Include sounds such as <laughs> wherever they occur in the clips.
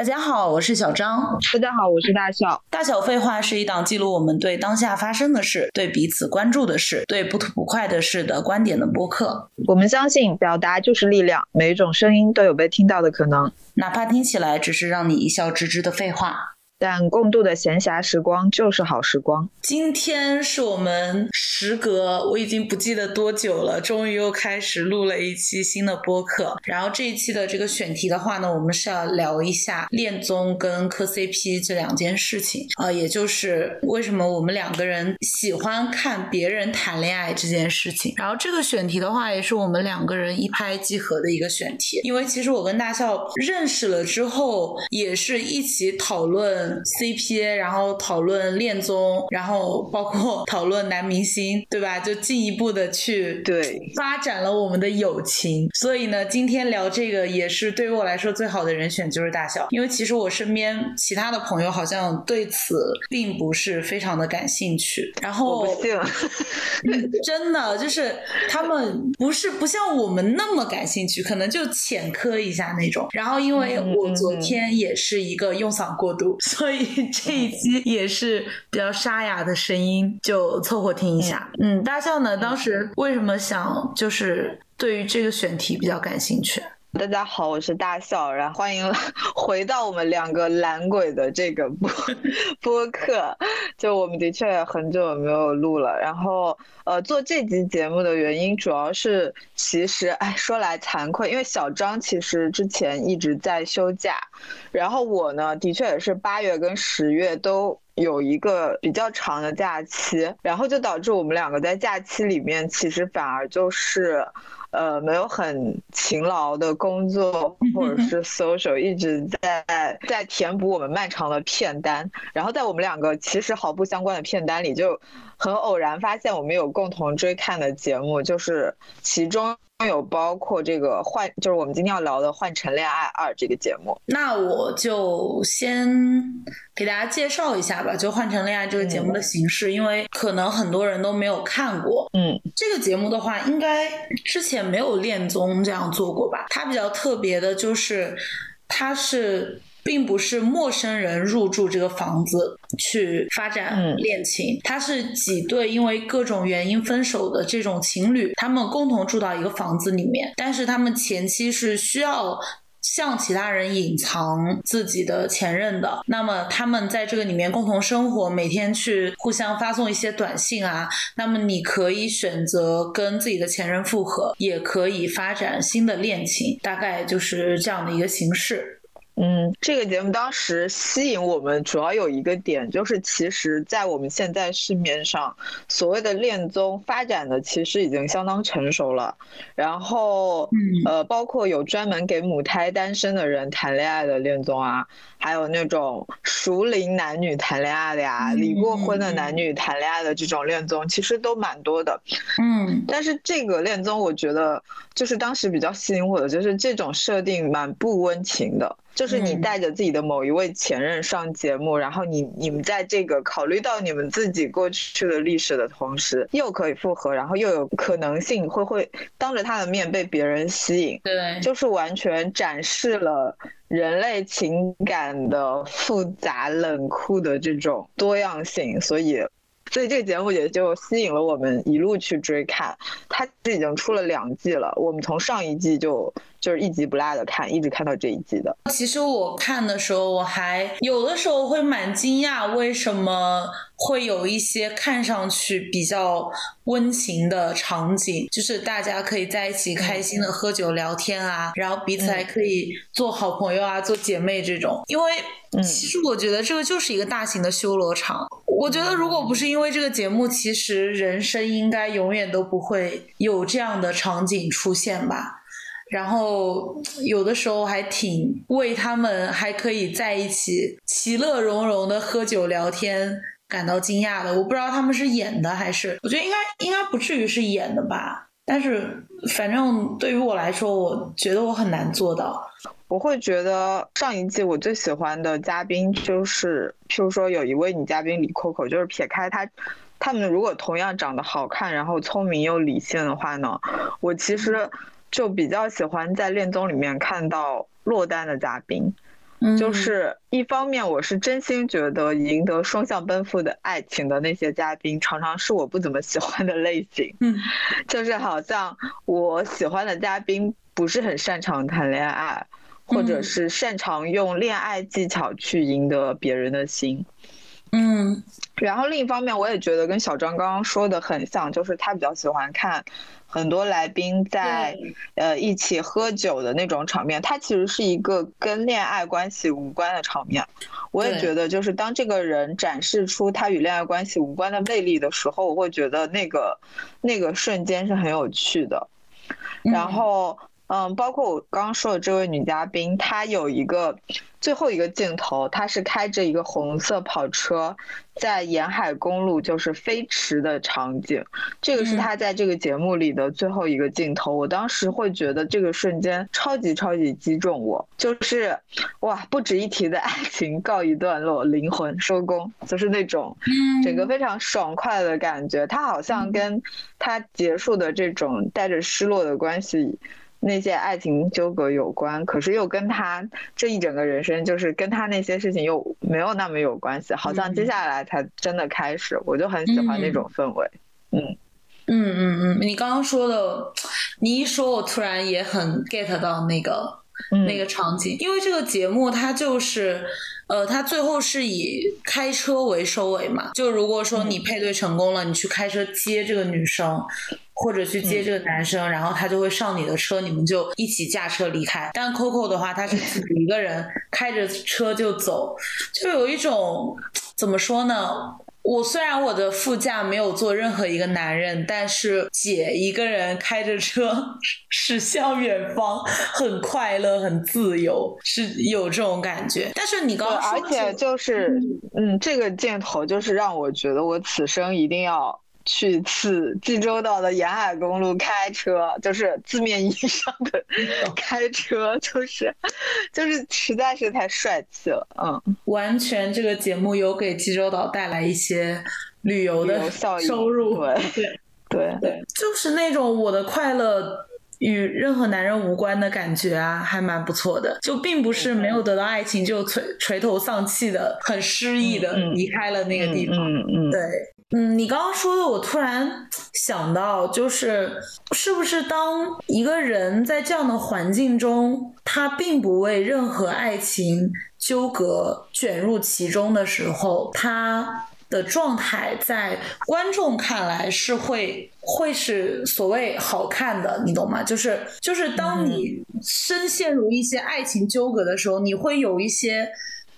大家好，我是小张。大家好，我是大笑。大小废话是一档记录我们对当下发生的事、对彼此关注的事、对不吐不快的事的观点的播客。我们相信，表达就是力量，每一种声音都有被听到的可能，哪怕听起来只是让你一笑置之的废话。但共度的闲暇时光就是好时光。今天是我们时隔我已经不记得多久了，终于又开始录了一期新的播客。然后这一期的这个选题的话呢，我们是要聊一下恋综跟磕 CP 这两件事情啊，也就是为什么我们两个人喜欢看别人谈恋爱这件事情。然后这个选题的话，也是我们两个人一拍即合的一个选题，因为其实我跟大笑认识了之后，也是一起讨论。CP，然后讨论恋综，然后包括讨论男明星，对吧？就进一步的去对发展了我们的友情。所以呢，今天聊这个也是对于我来说最好的人选就是大小，因为其实我身边其他的朋友好像对此并不是非常的感兴趣。然后 <laughs> 真的就是他们不是不像我们那么感兴趣，可能就浅磕一下那种。然后因为我昨天也是一个用嗓过度。所以这一期也是比较沙哑的声音，就凑合听一下。嗯，大象呢，当时为什么想就是对于这个选题比较感兴趣？大家好，我是大笑，然后欢迎 <laughs> 回到我们两个懒鬼的这个播 <laughs> 播客。就我们的确很久没有录了，然后呃做这集节目的原因主要是，其实哎说来惭愧，因为小张其实之前一直在休假，然后我呢的确也是八月跟十月都有一个比较长的假期，然后就导致我们两个在假期里面其实反而就是。呃，没有很勤劳的工作或者是 social，一直在在填补我们漫长的片单。然后在我们两个其实毫不相关的片单里，就很偶然发现我们有共同追看的节目，就是其中。有包括这个换，就是我们今天要聊的《换乘恋爱二》这个节目。那我就先给大家介绍一下吧，就《换乘恋爱》这个节目的形式，因为可能很多人都没有看过。嗯，这个节目的话，应该之前没有恋综这样做过吧？它比较特别的就是，它是。并不是陌生人入住这个房子去发展恋情，他是几对因为各种原因分手的这种情侣，他们共同住到一个房子里面，但是他们前期是需要向其他人隐藏自己的前任的。那么他们在这个里面共同生活，每天去互相发送一些短信啊。那么你可以选择跟自己的前任复合，也可以发展新的恋情，大概就是这样的一个形式。嗯，这个节目当时吸引我们主要有一个点，就是其实，在我们现在市面上所谓的恋综发展的其实已经相当成熟了。然后，呃，包括有专门给母胎单身的人谈恋爱的恋综啊，还有那种熟龄男女谈恋爱的呀，离过婚的男女谈恋爱的这种恋综，其实都蛮多的。嗯，但是这个恋综，我觉得就是当时比较吸引我的，就是这种设定蛮不温情的。就是你带着自己的某一位前任上节目，然后你你们在这个考虑到你们自己过去的历史的同时，又可以复合，然后又有可能性会会当着他的面被别人吸引，对，就是完全展示了人类情感的复杂冷酷的这种多样性，所以。所以这个节目也就吸引了我们一路去追看，它已经出了两季了。我们从上一季就就是一集不落的看，一直看到这一季的。其实我看的时候，我还有的时候会蛮惊讶，为什么会有一些看上去比较温情的场景，就是大家可以在一起开心的喝酒聊天啊，然后彼此还可以做好朋友啊，做姐妹这种。因为其实我觉得这个就是一个大型的修罗场。我觉得，如果不是因为这个节目，其实人生应该永远都不会有这样的场景出现吧。然后有的时候还挺为他们还可以在一起其乐融融的喝酒聊天感到惊讶的。我不知道他们是演的还是，我觉得应该应该不至于是演的吧。但是反正对于我来说，我觉得我很难做到。我会觉得上一季我最喜欢的嘉宾就是，譬如说有一位女嘉宾李 Coco，就是撇开她，他们如果同样长得好看，然后聪明又理性的话呢，我其实就比较喜欢在恋综里面看到落单的嘉宾，就是一方面，我是真心觉得赢得双向奔赴的爱情的那些嘉宾，常常是我不怎么喜欢的类型。嗯，<laughs> 就是好像我喜欢的嘉宾不是很擅长谈恋爱，或者是擅长用恋爱技巧去赢得别人的心。嗯，然后另一方面，我也觉得跟小张刚刚说的很像，就是他比较喜欢看。很多来宾在呃一起喝酒的那种场面，他其实是一个跟恋爱关系无关的场面。我也觉得，就是当这个人展示出他与恋爱关系无关的魅力的时候，我会觉得那个那个瞬间是很有趣的。然后。嗯，包括我刚刚说的这位女嘉宾，她有一个最后一个镜头，她是开着一个红色跑车在沿海公路就是飞驰的场景，这个是她在这个节目里的最后一个镜头。我当时会觉得这个瞬间超级超级击中我，就是哇，不值一提的爱情告一段落，灵魂收工，就是那种整个非常爽快的感觉。她好像跟她结束的这种带着失落的关系。那些爱情纠葛有关，可是又跟他这一整个人生，就是跟他那些事情又没有那么有关系，好像接下来才真的开始。我就很喜欢那种氛围。嗯嗯嗯嗯，你刚刚说的，你一说，我突然也很 get 到那个那个场景，因为这个节目它就是，呃，它最后是以开车为收尾嘛。就如果说你配对成功了，你去开车接这个女生。或者去接这个男生，然后他就会上你的车，你们就一起驾车离开。但 Coco 的话，他是自己一个人开着车就走，就有一种怎么说呢？我虽然我的副驾没有坐任何一个男人，但是姐一个人开着车驶向远方，很快乐，很自由，是有这种感觉。但是你刚刚说，而且就是，嗯，这个箭头就是让我觉得我此生一定要。去次济州岛的沿海公路开车，就是字面意义上的开车，就是就是实在是太帅气了，嗯，完全这个节目有给济州岛带来一些旅游的收入，对 <laughs> 对对，就是那种我的快乐与任何男人无关的感觉啊，还蛮不错的，就并不是没有得到爱情就垂垂头丧气的，很失意的离开了那个地方，嗯嗯，对。嗯，你刚刚说的，我突然想到，就是是不是当一个人在这样的环境中，他并不为任何爱情纠葛卷入其中的时候，他的状态在观众看来是会会是所谓好看的，你懂吗？就是就是当你深陷入一些爱情纠葛的时候，你会有一些。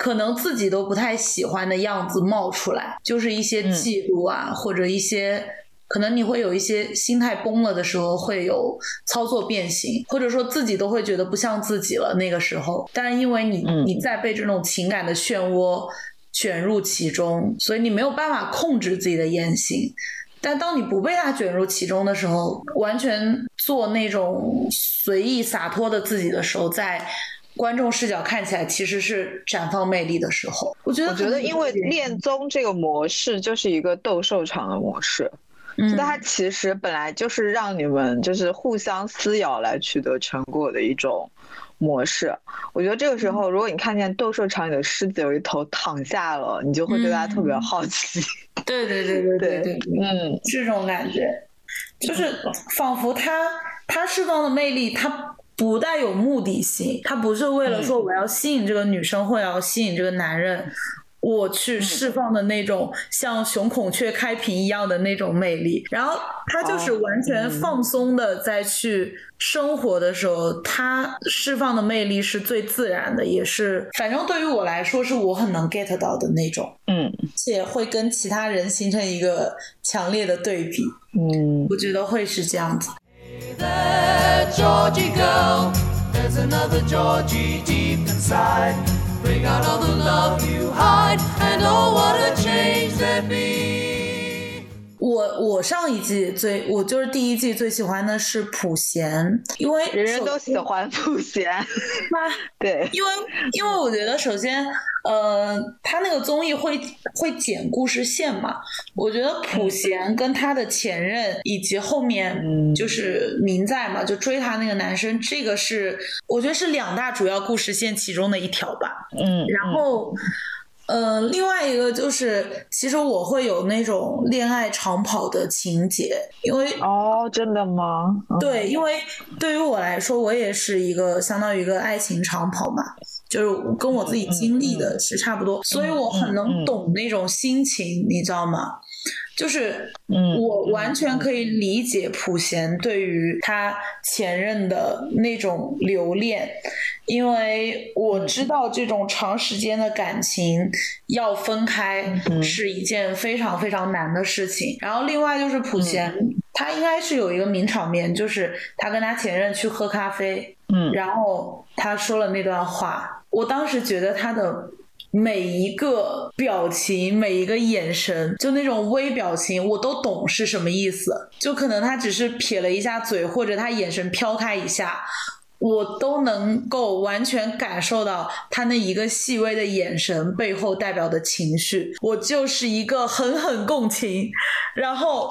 可能自己都不太喜欢的样子冒出来，就是一些嫉妒啊，或者一些可能你会有一些心态崩了的时候，会有操作变形，或者说自己都会觉得不像自己了。那个时候，但是因为你你在被这种情感的漩涡卷入其中，所以你没有办法控制自己的言行。但当你不被他卷入其中的时候，完全做那种随意洒脱的自己的时候，在。观众视角看起来其实是绽放魅力的时候，我觉得，我觉得因为恋综这个模式就是一个斗兽场的模式，嗯，它其实本来就是让你们就是互相撕咬来取得成果的一种模式。我觉得这个时候，如果你看见斗兽场里的狮子有一头躺下了，你就会对它特别好奇。对对对对对对，嗯，这种感觉，就是仿佛它它释放的魅力，它。不带有目的性，他不是为了说我要吸引这个女生，或要吸引这个男人，我去释放的那种像雄孔雀开屏一样的那种魅力。然后他就是完全放松的再去生活的时候，他释放的魅力是最自然的，也是反正对于我来说是我很能 get 到的那种。嗯，且会跟其他人形成一个强烈的对比。嗯，我觉得会是这样子。Hey Georgie girl, there's another Georgie deep inside. Bring out all the love you hide, and oh, what a change there be. 我我上一季最我就是第一季最喜欢的是普贤，因为人人都喜欢普贤。<laughs> 对，因为因为我觉得首先呃，他那个综艺会会剪故事线嘛？我觉得普贤跟他的前任以及后面就是明在嘛，就追他那个男生，这个是我觉得是两大主要故事线其中的一条吧。嗯，然后。呃，另外一个就是，其实我会有那种恋爱长跑的情节，因为哦，真的吗？对，因为对于我来说，我也是一个相当于一个爱情长跑嘛，就是跟我自己经历的是差不多，所以我很能懂那种心情，你知道吗？就是，我完全可以理解普贤对于他前任的那种留恋，因为我知道这种长时间的感情要分开是一件非常非常难的事情。然后另外就是普贤，他应该是有一个名场面，就是他跟他前任去喝咖啡，嗯，然后他说了那段话，我当时觉得他的。每一个表情，每一个眼神，就那种微表情，我都懂是什么意思。就可能他只是撇了一下嘴，或者他眼神飘开一下，我都能够完全感受到他那一个细微的眼神背后代表的情绪。我就是一个狠狠共情，然后，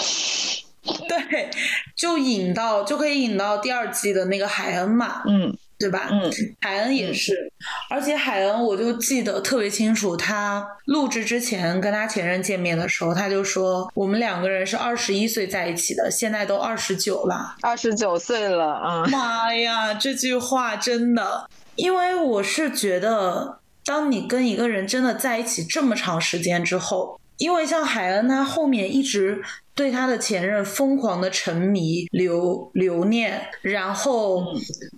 对，就引到就可以引到第二季的那个海恩嘛，嗯。对吧？嗯，海恩也是，而且海恩我就记得特别清楚，他录制之前跟他前任见面的时候，他就说我们两个人是二十一岁在一起的，现在都二十九了，二十九岁了啊！妈呀，这句话真的，因为我是觉得，当你跟一个人真的在一起这么长时间之后，因为像海恩他后面一直。对他的前任疯狂的沉迷、留留念，然后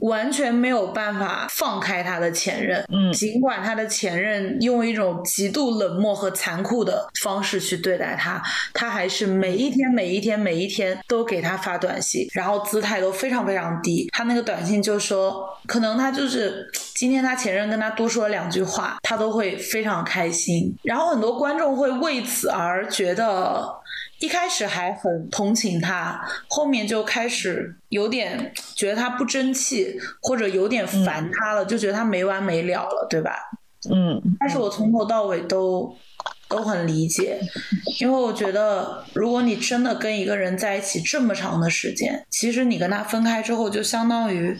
完全没有办法放开他的前任。嗯，尽管他的前任用一种极度冷漠和残酷的方式去对待他，他还是每一天、每一天、每一天都给他发短信，然后姿态都非常非常低。他那个短信就说，可能他就是今天他前任跟他多说了两句话，他都会非常开心。然后很多观众会为此而觉得。一开始还很同情他，后面就开始有点觉得他不争气，或者有点烦他了，就觉得他没完没了了，对吧？嗯。但是我从头到尾都都很理解，因为我觉得，如果你真的跟一个人在一起这么长的时间，其实你跟他分开之后，就相当于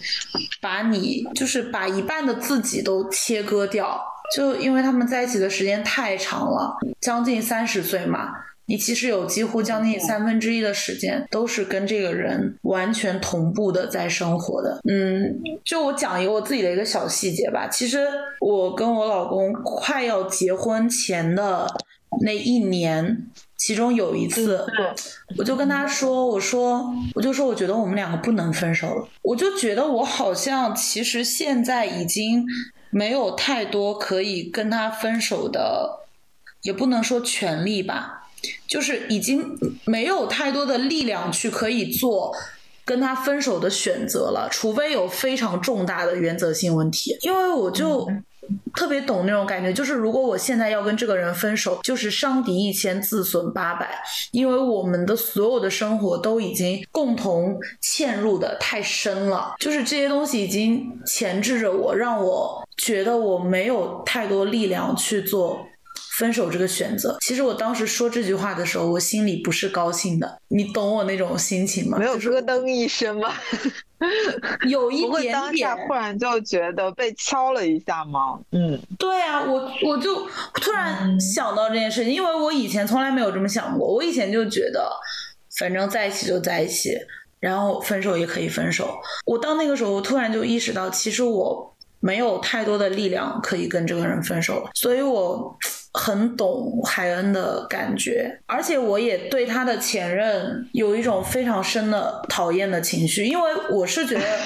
把你就是把一半的自己都切割掉，就因为他们在一起的时间太长了，将近三十岁嘛。你其实有几乎将近三分之一的时间都是跟这个人完全同步的在生活的。嗯，就我讲一个我自己的一个小细节吧。其实我跟我老公快要结婚前的那一年，其中有一次，我就跟他说：“我说，我就说，我觉得我们两个不能分手了。我就觉得我好像其实现在已经没有太多可以跟他分手的，也不能说权利吧。”就是已经没有太多的力量去可以做跟他分手的选择了，除非有非常重大的原则性问题。因为我就特别懂那种感觉，就是如果我现在要跟这个人分手，就是伤敌一千，自损八百，因为我们的所有的生活都已经共同嵌入的太深了，就是这些东西已经钳制着我，让我觉得我没有太多力量去做。分手这个选择，其实我当时说这句话的时候，我心里不是高兴的。你懂我那种心情吗？没有咯噔一声吗？<laughs> 有一点点。当下忽然就觉得被敲了一下吗？嗯，对啊，我我就突然想到这件事情，因为我以前从来没有这么想过。我以前就觉得，反正在一起就在一起，然后分手也可以分手。我到那个时候，我突然就意识到，其实我没有太多的力量可以跟这个人分手了，所以我。很懂海恩的感觉，而且我也对他的前任有一种非常深的讨厌的情绪，因为我是觉得，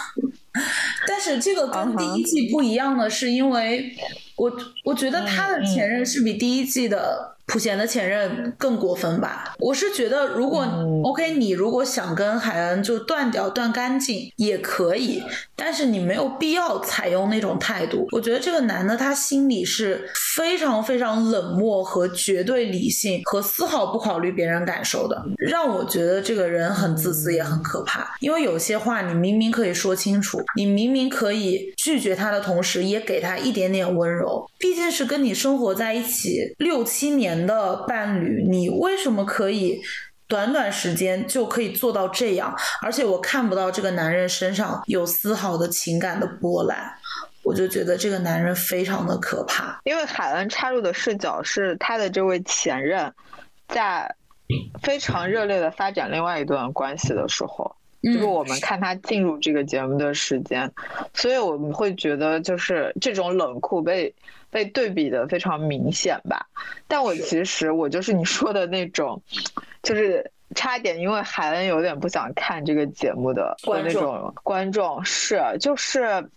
<laughs> 但是这个跟第一季不一样的是，因为我我觉得他的前任是比第一季的。普贤的前任更过分吧？我是觉得，如果 OK，你如果想跟海恩就断掉、断干净也可以，但是你没有必要采用那种态度。我觉得这个男的他心里是非常非常冷漠和绝对理性和丝毫不考虑别人感受的，让我觉得这个人很自私也很可怕。因为有些话你明明可以说清楚，你明明可以拒绝他的同时也给他一点点温柔，毕竟是跟你生活在一起六七年的伴侣，你为什么可以？短短时间就可以做到这样，而且我看不到这个男人身上有丝毫的情感的波澜，我就觉得这个男人非常的可怕。因为海恩插入的视角是他的这位前任，在非常热烈的发展另外一段关系的时候，就是我们看他进入这个节目的时间，所以我们会觉得就是这种冷酷被。被对比的非常明显吧，但我其实我就是你说的那种，就是差一点因为海恩有点不想看这个节目的那种观众是就是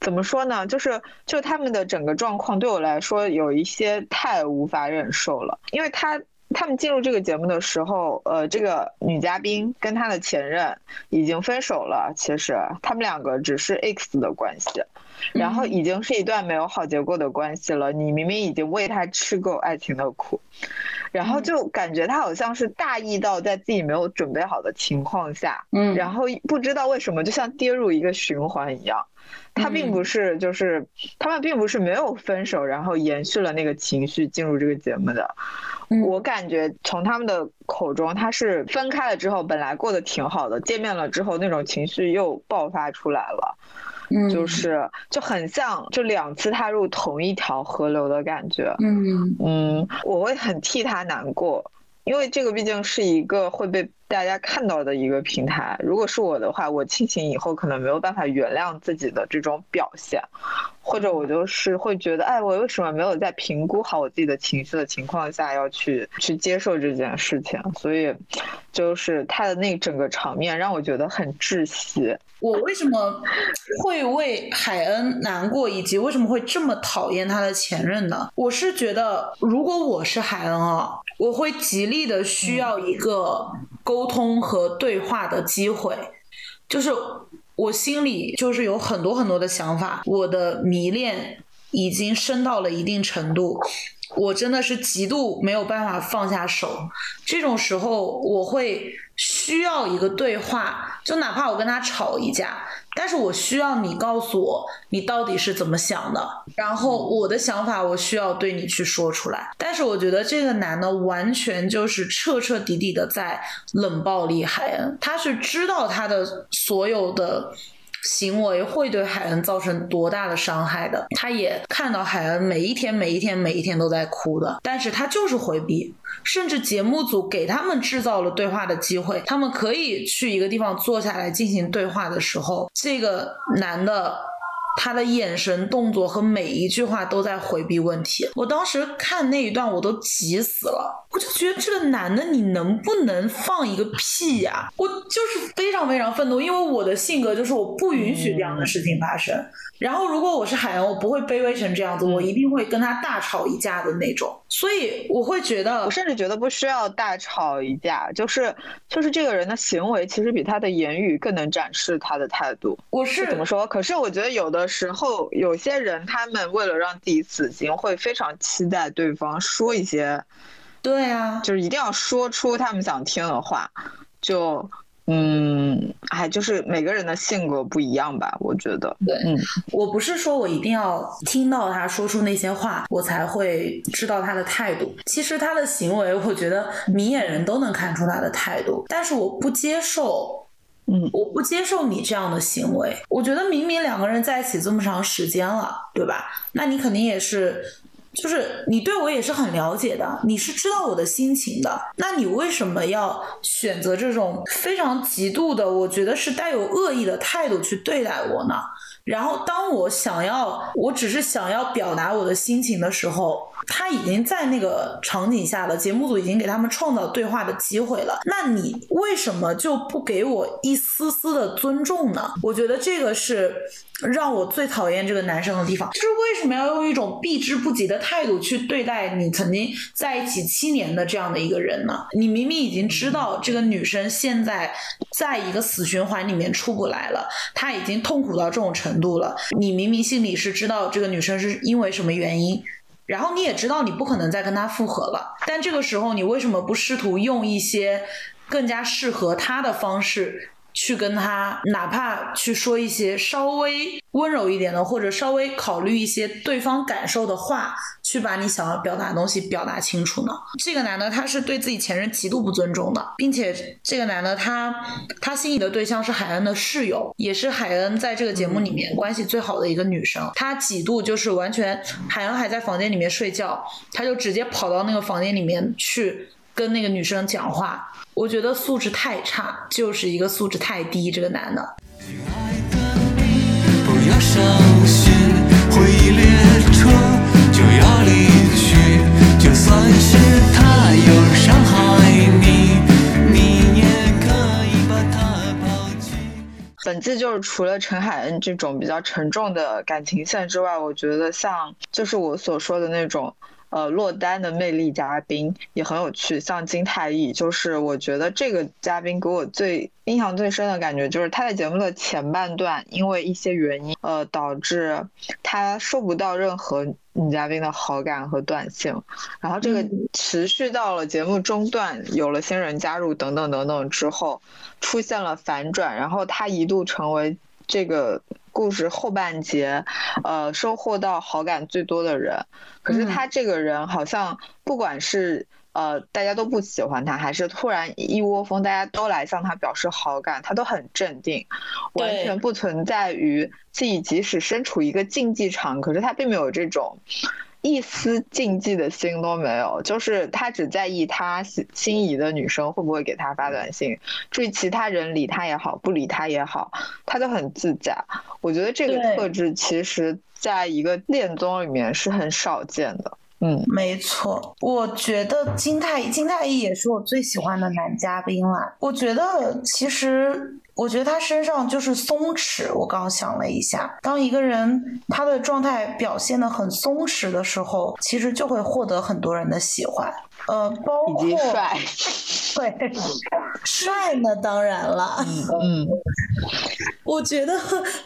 怎么说呢？就是就他们的整个状况对我来说有一些太无法忍受了，因为他他们进入这个节目的时候，呃，这个女嘉宾跟她的前任已经分手了，其实他们两个只是 X 的关系。然后已经是一段没有好结果的关系了，你明明已经为他吃够爱情的苦，然后就感觉他好像是大意到在自己没有准备好的情况下，嗯，然后不知道为什么就像跌入一个循环一样，他并不是就是他们并不是没有分手，然后延续了那个情绪进入这个节目的，我感觉从他们的口中他是分开了之后本来过得挺好的，见面了之后那种情绪又爆发出来了。就是就很像，就两次踏入同一条河流的感觉。嗯嗯，我会很替他难过，因为这个毕竟是一个会被。大家看到的一个平台，如果是我的话，我庆幸以后可能没有办法原谅自己的这种表现，或者我就是会觉得，哎，我为什么没有在评估好我自己的情绪的情况下要去去接受这件事情？所以，就是他的那整个场面让我觉得很窒息。我为什么会为海恩难过，以及为什么会这么讨厌他的前任呢？我是觉得，如果我是海恩啊，我会极力的需要一个。沟通和对话的机会，就是我心里就是有很多很多的想法，我的迷恋已经深到了一定程度，我真的是极度没有办法放下手，这种时候我会需要一个对话，就哪怕我跟他吵一架。但是我需要你告诉我你到底是怎么想的，然后我的想法我需要对你去说出来。但是我觉得这个男的完全就是彻彻底底的在冷暴力海恩，他是知道他的所有的。行为会对海恩造成多大的伤害的？他也看到海恩每一天、每一天、每一天都在哭的，但是他就是回避，甚至节目组给他们制造了对话的机会，他们可以去一个地方坐下来进行对话的时候，这个男的。他的眼神、动作和每一句话都在回避问题。我当时看那一段，我都急死了。我就觉得这个男的，你能不能放一个屁呀？我就是非常非常愤怒，因为我的性格就是我不允许这样的事情发生。然后，如果我是海洋，我不会卑微成这样子，我一定会跟他大吵一架的那种。所以，我会觉得，我甚至觉得不需要大吵一架，就是就是这个人的行为，其实比他的言语更能展示他的态度。我是怎么说？可是我觉得有的时候，有些人他们为了让自己死心，会非常期待对方说一些，对啊，就是一定要说出他们想听的话，就。嗯，哎，就是每个人的性格不一样吧，我觉得。对，嗯，我不是说我一定要听到他说出那些话，我才会知道他的态度。其实他的行为，我觉得明眼人都能看出他的态度。但是我不接受，嗯，我不接受你这样的行为。我觉得明明两个人在一起这么长时间了，对吧？那你肯定也是。就是你对我也是很了解的，你是知道我的心情的，那你为什么要选择这种非常极度的，我觉得是带有恶意的态度去对待我呢？然后当我想要，我只是想要表达我的心情的时候。他已经在那个场景下了，节目组已经给他们创造对话的机会了。那你为什么就不给我一丝丝的尊重呢？我觉得这个是让我最讨厌这个男生的地方，就是为什么要用一种避之不及的态度去对待你曾经在一起七年的这样的一个人呢？你明明已经知道这个女生现在在一个死循环里面出不来了，她已经痛苦到这种程度了，你明明心里是知道这个女生是因为什么原因。然后你也知道你不可能再跟他复合了，但这个时候你为什么不试图用一些更加适合他的方式？去跟他，哪怕去说一些稍微温柔一点的，或者稍微考虑一些对方感受的话，去把你想要表达的东西表达清楚呢？这个男的他是对自己前任极度不尊重的，并且这个男的他他心仪的对象是海恩的室友，也是海恩在这个节目里面关系最好的一个女生。他几度就是完全海恩还在房间里面睡觉，他就直接跑到那个房间里面去跟那个女生讲话。我觉得素质太差，就是一个素质太低。这个男的。本季就是除了陈海恩这种比较沉重的感情线之外，我觉得像就是我所说的那种。呃，落单的魅力嘉宾也很有趣，像金泰义，就是我觉得这个嘉宾给我最印象最深的感觉，就是他在节目的前半段，因为一些原因，呃，导致他收不到任何女嘉宾的好感和短信，然后这个持续到了节目中段，有了新人加入等等等等之后，出现了反转，然后他一度成为这个。故事后半节，呃，收获到好感最多的人，可是他这个人好像不管是呃大家都不喜欢他，还是突然一窝蜂大家都来向他表示好感，他都很镇定，完全不存在于自己即使身处一个竞技场，可是他并没有这种。一丝禁忌的心都没有，就是他只在意他心心仪的女生会不会给他发短信，至于其他人理他也好，不理他也好，他都很自在。我觉得这个特质其实在一个恋综里面是很少见的。嗯，没错，我觉得金泰金泰一也是我最喜欢的男嘉宾了。我觉得其实。我觉得他身上就是松弛。我刚刚想了一下，当一个人他的状态表现的很松弛的时候，其实就会获得很多人的喜欢。呃，包括帅，<laughs> 对，帅呢，当然了。嗯，我觉得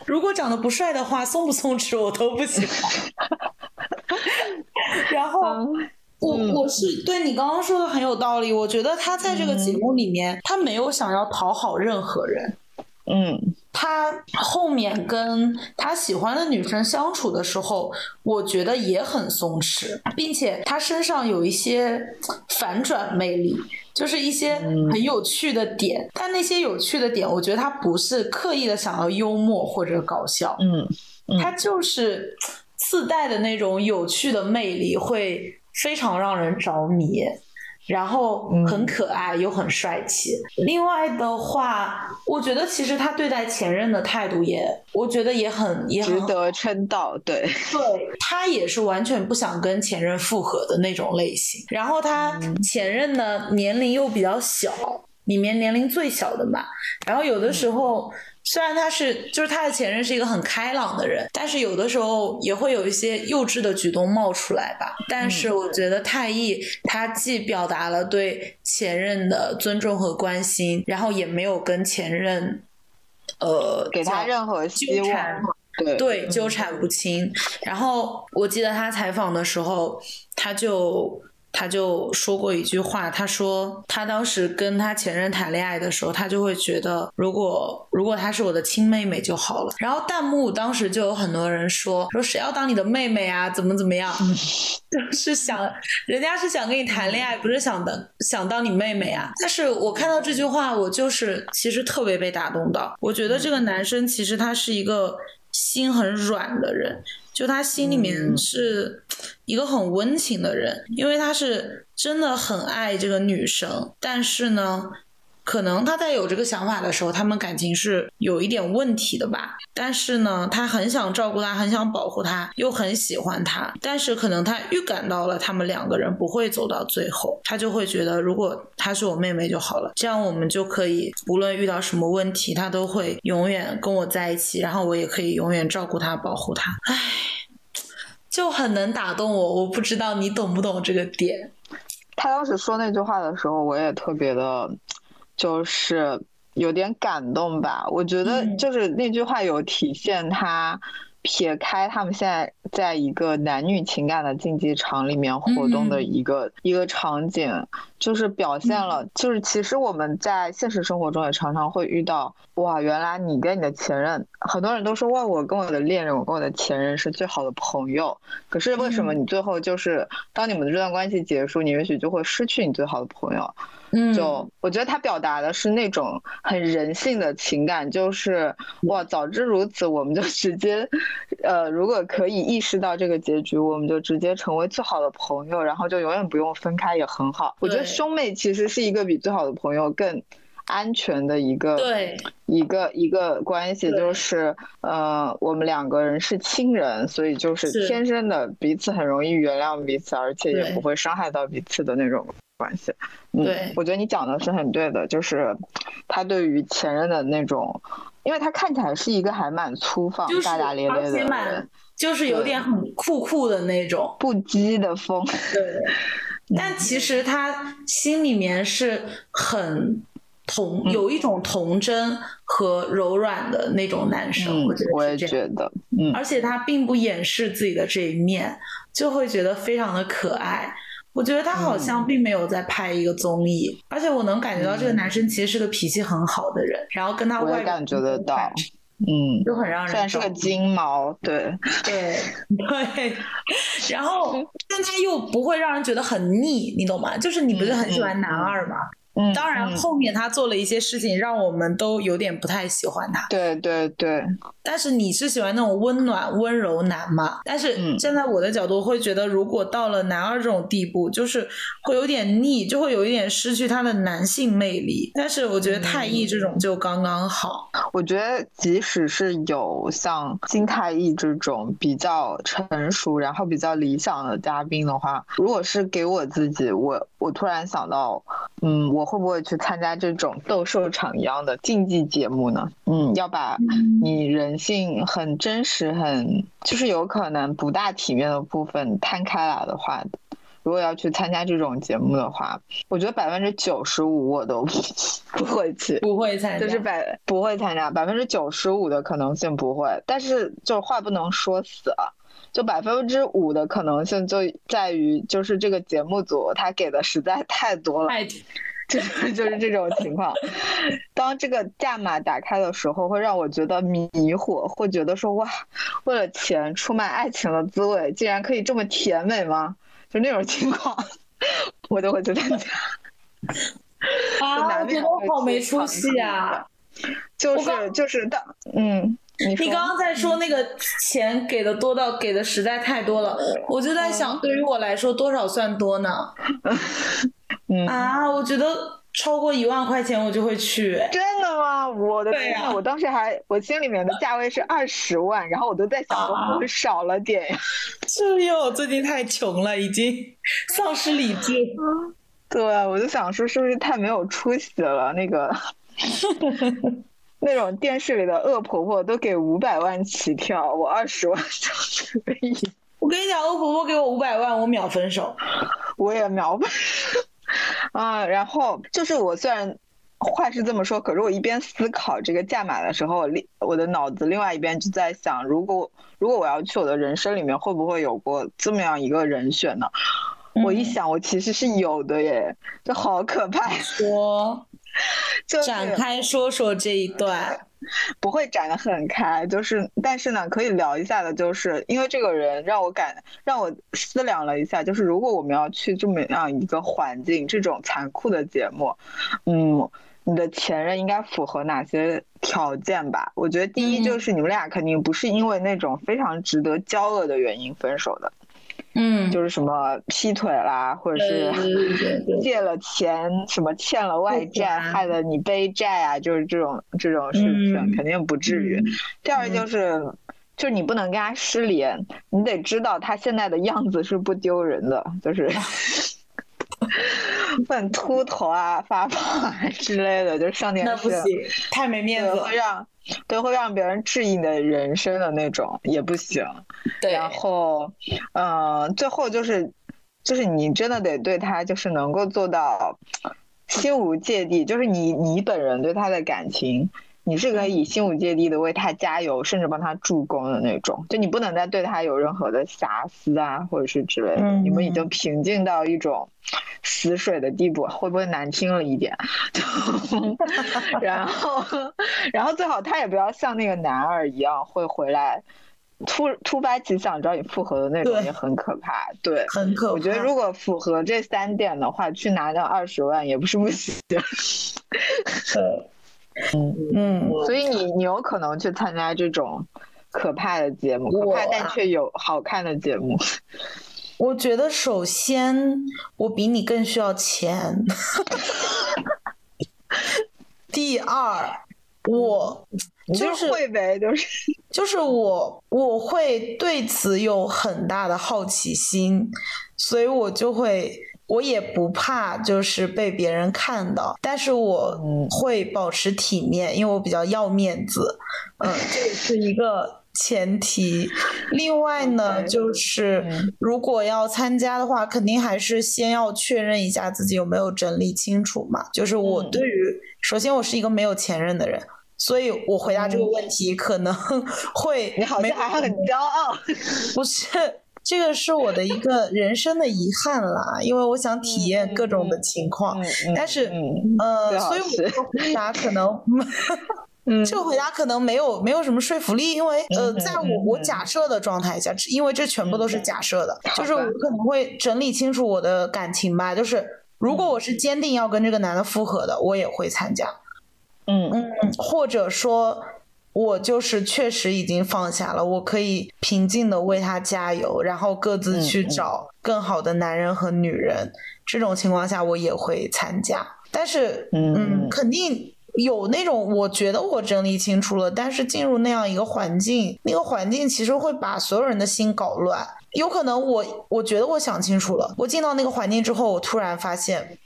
如果长得不帅的话，松不松弛我都不喜欢。<laughs> 然后。我我是对你刚刚说的很有道理，我觉得他在这个节目里面，他没有想要讨好任何人。嗯，他后面跟他喜欢的女生相处的时候，我觉得也很松弛，并且他身上有一些反转魅力，就是一些很有趣的点。但那些有趣的点，我觉得他不是刻意的想要幽默或者搞笑。嗯，他就是自带的那种有趣的魅力会。非常让人着迷，然后很可爱又很帅气。另外的话，我觉得其实他对待前任的态度也，我觉得也很也值得称道。对，对他也是完全不想跟前任复合的那种类型。然后他前任呢，年龄又比较小，里面年龄最小的嘛。然后有的时候。虽然他是，就是他的前任是一个很开朗的人，但是有的时候也会有一些幼稚的举动冒出来吧。但是我觉得太艺他既表达了对前任的尊重和关心，然后也没有跟前任，呃，给他任何纠缠，对，纠缠不清。然后我记得他采访的时候，他就。他就说过一句话，他说他当时跟他前任谈恋爱的时候，他就会觉得如果如果她是我的亲妹妹就好了。然后弹幕当时就有很多人说说谁要当你的妹妹啊，怎么怎么样，<laughs> 就是想人家是想跟你谈恋爱，不是想的想当你妹妹啊。但是我看到这句话，我就是其实特别被打动到。我觉得这个男生其实他是一个心很软的人。就他心里面是一个很温情的人，因为他是真的很爱这个女生，但是呢。可能他在有这个想法的时候，他们感情是有一点问题的吧。但是呢，他很想照顾她，很想保护她，又很喜欢她。但是可能他预感到了他们两个人不会走到最后，他就会觉得，如果她是我妹妹就好了，这样我们就可以无论遇到什么问题，她都会永远跟我在一起，然后我也可以永远照顾她、保护她。唉，就很能打动我。我不知道你懂不懂这个点。他当时说那句话的时候，我也特别的。就是有点感动吧，我觉得就是那句话有体现他撇开他们现在在一个男女情感的竞技场里面活动的一个一个场景，就是表现了，就是其实我们在现实生活中也常常会遇到，哇，原来你跟你的前任，很多人都说哇，我跟我的恋人，我跟我的前任是最好的朋友，可是为什么你最后就是当你们的这段关系结束，你也许就会失去你最好的朋友？就我觉得他表达的是那种很人性的情感，就是哇，早知如此，我们就直接，呃，如果可以意识到这个结局，我们就直接成为最好的朋友，然后就永远不用分开，也很好。我觉得兄妹其实是一个比最好的朋友更安全的一个对。一个一个关系，就是呃，我们两个人是亲人，所以就是。天生的彼此很容易原谅彼此，而且也不会伤害到彼此的那种。关系，对，我觉得你讲的是很对的，就是他对于前任的那种，因为他看起来是一个还蛮粗放、大大咧咧的人，就是有点很酷酷的那种不羁的风。<laughs> 对，<laughs> 但其实他心里面是很童，有一种童真和柔软的那种男生。我觉得，我也觉得，嗯，而且他并不掩饰自己的这一面，就会觉得非常的可爱。我觉得他好像并没有在拍一个综艺，而且我能感觉到这个男生其实是个脾气很好的人，然后跟他外感觉得到，嗯，就很让人。虽然是个金毛，对对 <laughs> 对，然后但他又不会让人觉得很腻，你懂吗？就是你不是很喜欢男二吗？当然，后面他做了一些事情，让我们都有点不太喜欢他。对对对。但是你是喜欢那种温暖温柔男嘛？但是站在我的角度，会觉得如果到了男二这种地步，就是会有点腻，就会有一点失去他的男性魅力。但是我觉得太艺这种就刚刚好。我觉得即使是有像金太艺这种比较成熟，然后比较理想的嘉宾的话，如果是给我自己，我我突然想到，嗯，我。会不会去参加这种斗兽场一样的竞技节目呢？嗯，要把你人性很真实、很就是有可能不大体面的部分摊开来的话，如果要去参加这种节目的话，我觉得百分之九十五我都 <laughs> 不会去，不会参加，就是百不会参加，百分之九十五的可能性不会。但是就话不能说死啊。就百分之五的可能性就在于，就是这个节目组他给的实在太多了。就是 <laughs> 就是这种情况，当这个价码打开的时候，会让我觉得迷惑，会觉得说哇，为了钱出卖爱情的滋味，竟然可以这么甜美吗？就那种情况，<laughs> 我都会去参加。啊，我觉得我好没出息啊！就是就是当嗯，你刚刚在说那个钱给的多到给的实在太多了，我就在想，对于我来说多少算多呢？<laughs> 啊，我觉得超过一万块钱我就会去。真的吗？我的天呐，我当时还我心里面的价位是二十万，然后我都在想，会不会少了点呀？<laughs> 是因为我，最近太穷了，已经丧失理智。<laughs> 对，我就想说，是不是太没有出息了？那个那种电视里的恶婆婆都给五百万起跳，我二十万就可以。<laughs> 我跟你讲，恶婆婆给我五百万，我秒分手。<laughs> 我也秒分。啊，然后就是我虽然话是这么说，可是我一边思考这个价码的时候，另我的脑子另外一边就在想，如果如果我要去我的人生里面，会不会有过这么样一个人选呢？我一想，我其实是有的耶，这好可怕。说，<laughs> 展开说说这一段。<laughs> 不会展得很开，就是，但是呢，可以聊一下的，就是因为这个人让我感让我思量了一下，就是如果我们要去这么样一个环境，这种残酷的节目，嗯，你的前任应该符合哪些条件吧？我觉得第一就是你们俩肯定不是因为那种非常值得骄傲的原因分手的。嗯，就是什么劈腿啦，或者是借了钱，什么欠了外债，害得你背债啊，就是这种这种事情肯定不至于。第二就是，就是你不能跟他失联，你得知道他现在的样子是不丢人的，就是 <laughs> 很秃头啊、发胖啊之类的，就是上电视那不行，太没面子，会让。都会让别人质疑你的人生的那种也不行，对。然后，嗯，最后就是，就是你真的得对他就是能够做到心无芥蒂，就是你你本人对他的感情，你是可以心无芥蒂的为他加油，甚至帮他助攻的那种。就你不能再对他有任何的瑕疵啊，或者是之类的。你们已经平静到一种死水的地步，会不会难听了一点？<laughs> 然后，然后最好他也不要像那个男二一样会回来。突突发奇想找你复合的那种也很可怕，对，很可怕。我觉得如果符合这三点的话，去拿那二十万也不是不行。对，<laughs> 嗯嗯，所以你你有可能去参加这种可怕的节目，可怕但却有好看的节目。<laughs> 我觉得首先我比你更需要钱。<laughs> 第二。我就是会呗，就是 <laughs> 就是我我会对此有很大的好奇心，所以我就会我也不怕就是被别人看到，但是我会保持体面，因为我比较要面子，嗯，这也是一个前提。另外呢，就是如果要参加的话，肯定还是先要确认一下自己有没有整理清楚嘛。就是我对于首先我是一个没有前任的人。所以我回答这个问题可能 <laughs> 会，你好像还很骄傲，<laughs> 不是这个是我的一个人生的遗憾啦，因为我想体验各种的情况，但是呃，所以我这个回答可能，<laughs> 这个回答可能没有没有什么说服力，因为呃，在我我假设的状态下，因为这全部都是假设的，就是我可能会整理清楚我的感情吧，就是如果我是坚定要跟这个男的复合的，我也会参加。嗯。嗯，或者说，我就是确实已经放下了，我可以平静的为他加油，然后各自去找更好的男人和女人。这种情况下，我也会参加。但是，嗯，肯定有那种我觉得我整理清楚了，但是进入那样一个环境，那个环境其实会把所有人的心搞乱。有可能我我觉得我想清楚了，我进到那个环境之后，我突然发现。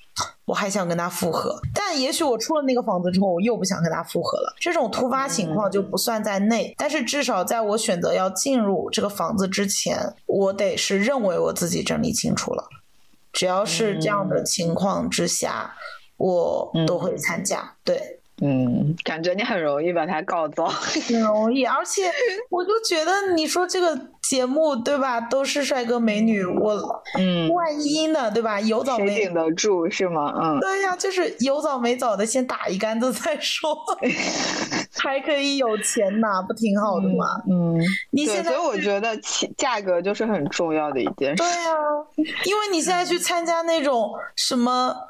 我还想跟他复合，但也许我出了那个房子之后，我又不想跟他复合了。这种突发情况就不算在内，但是至少在我选择要进入这个房子之前，我得是认为我自己整理清楚了。只要是这样的情况之下，我都会参加。对。嗯，感觉你很容易把他告糟，很容易，而且 <laughs> 我就觉得你说这个节目对吧，都是帅哥美女，我嗯，万一呢对吧？有早没顶得住是吗？嗯，对呀，就是有早没早的，先打一竿子再说，<laughs> 还可以有钱拿，不挺好的吗？嗯，你现在所以我觉得钱价格就是很重要的一件事。对呀，因为你现在去参加那种什么。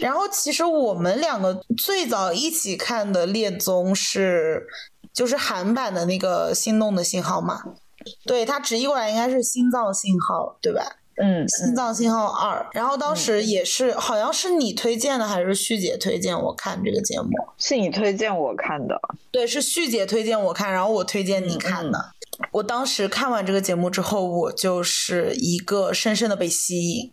然后其实我们两个最早一起看的恋综是，就是韩版的那个《心动的信号》嘛，对，它直译过来应该是《心脏信号》，对吧？嗯，《心脏信号二》。然后当时也是，好像是你推荐的还是旭姐推荐我看这个节目？是你推荐我看的。对，是旭姐推荐我看，然后我推荐你看的。我当时看完这个节目之后，我就是一个深深的被吸引。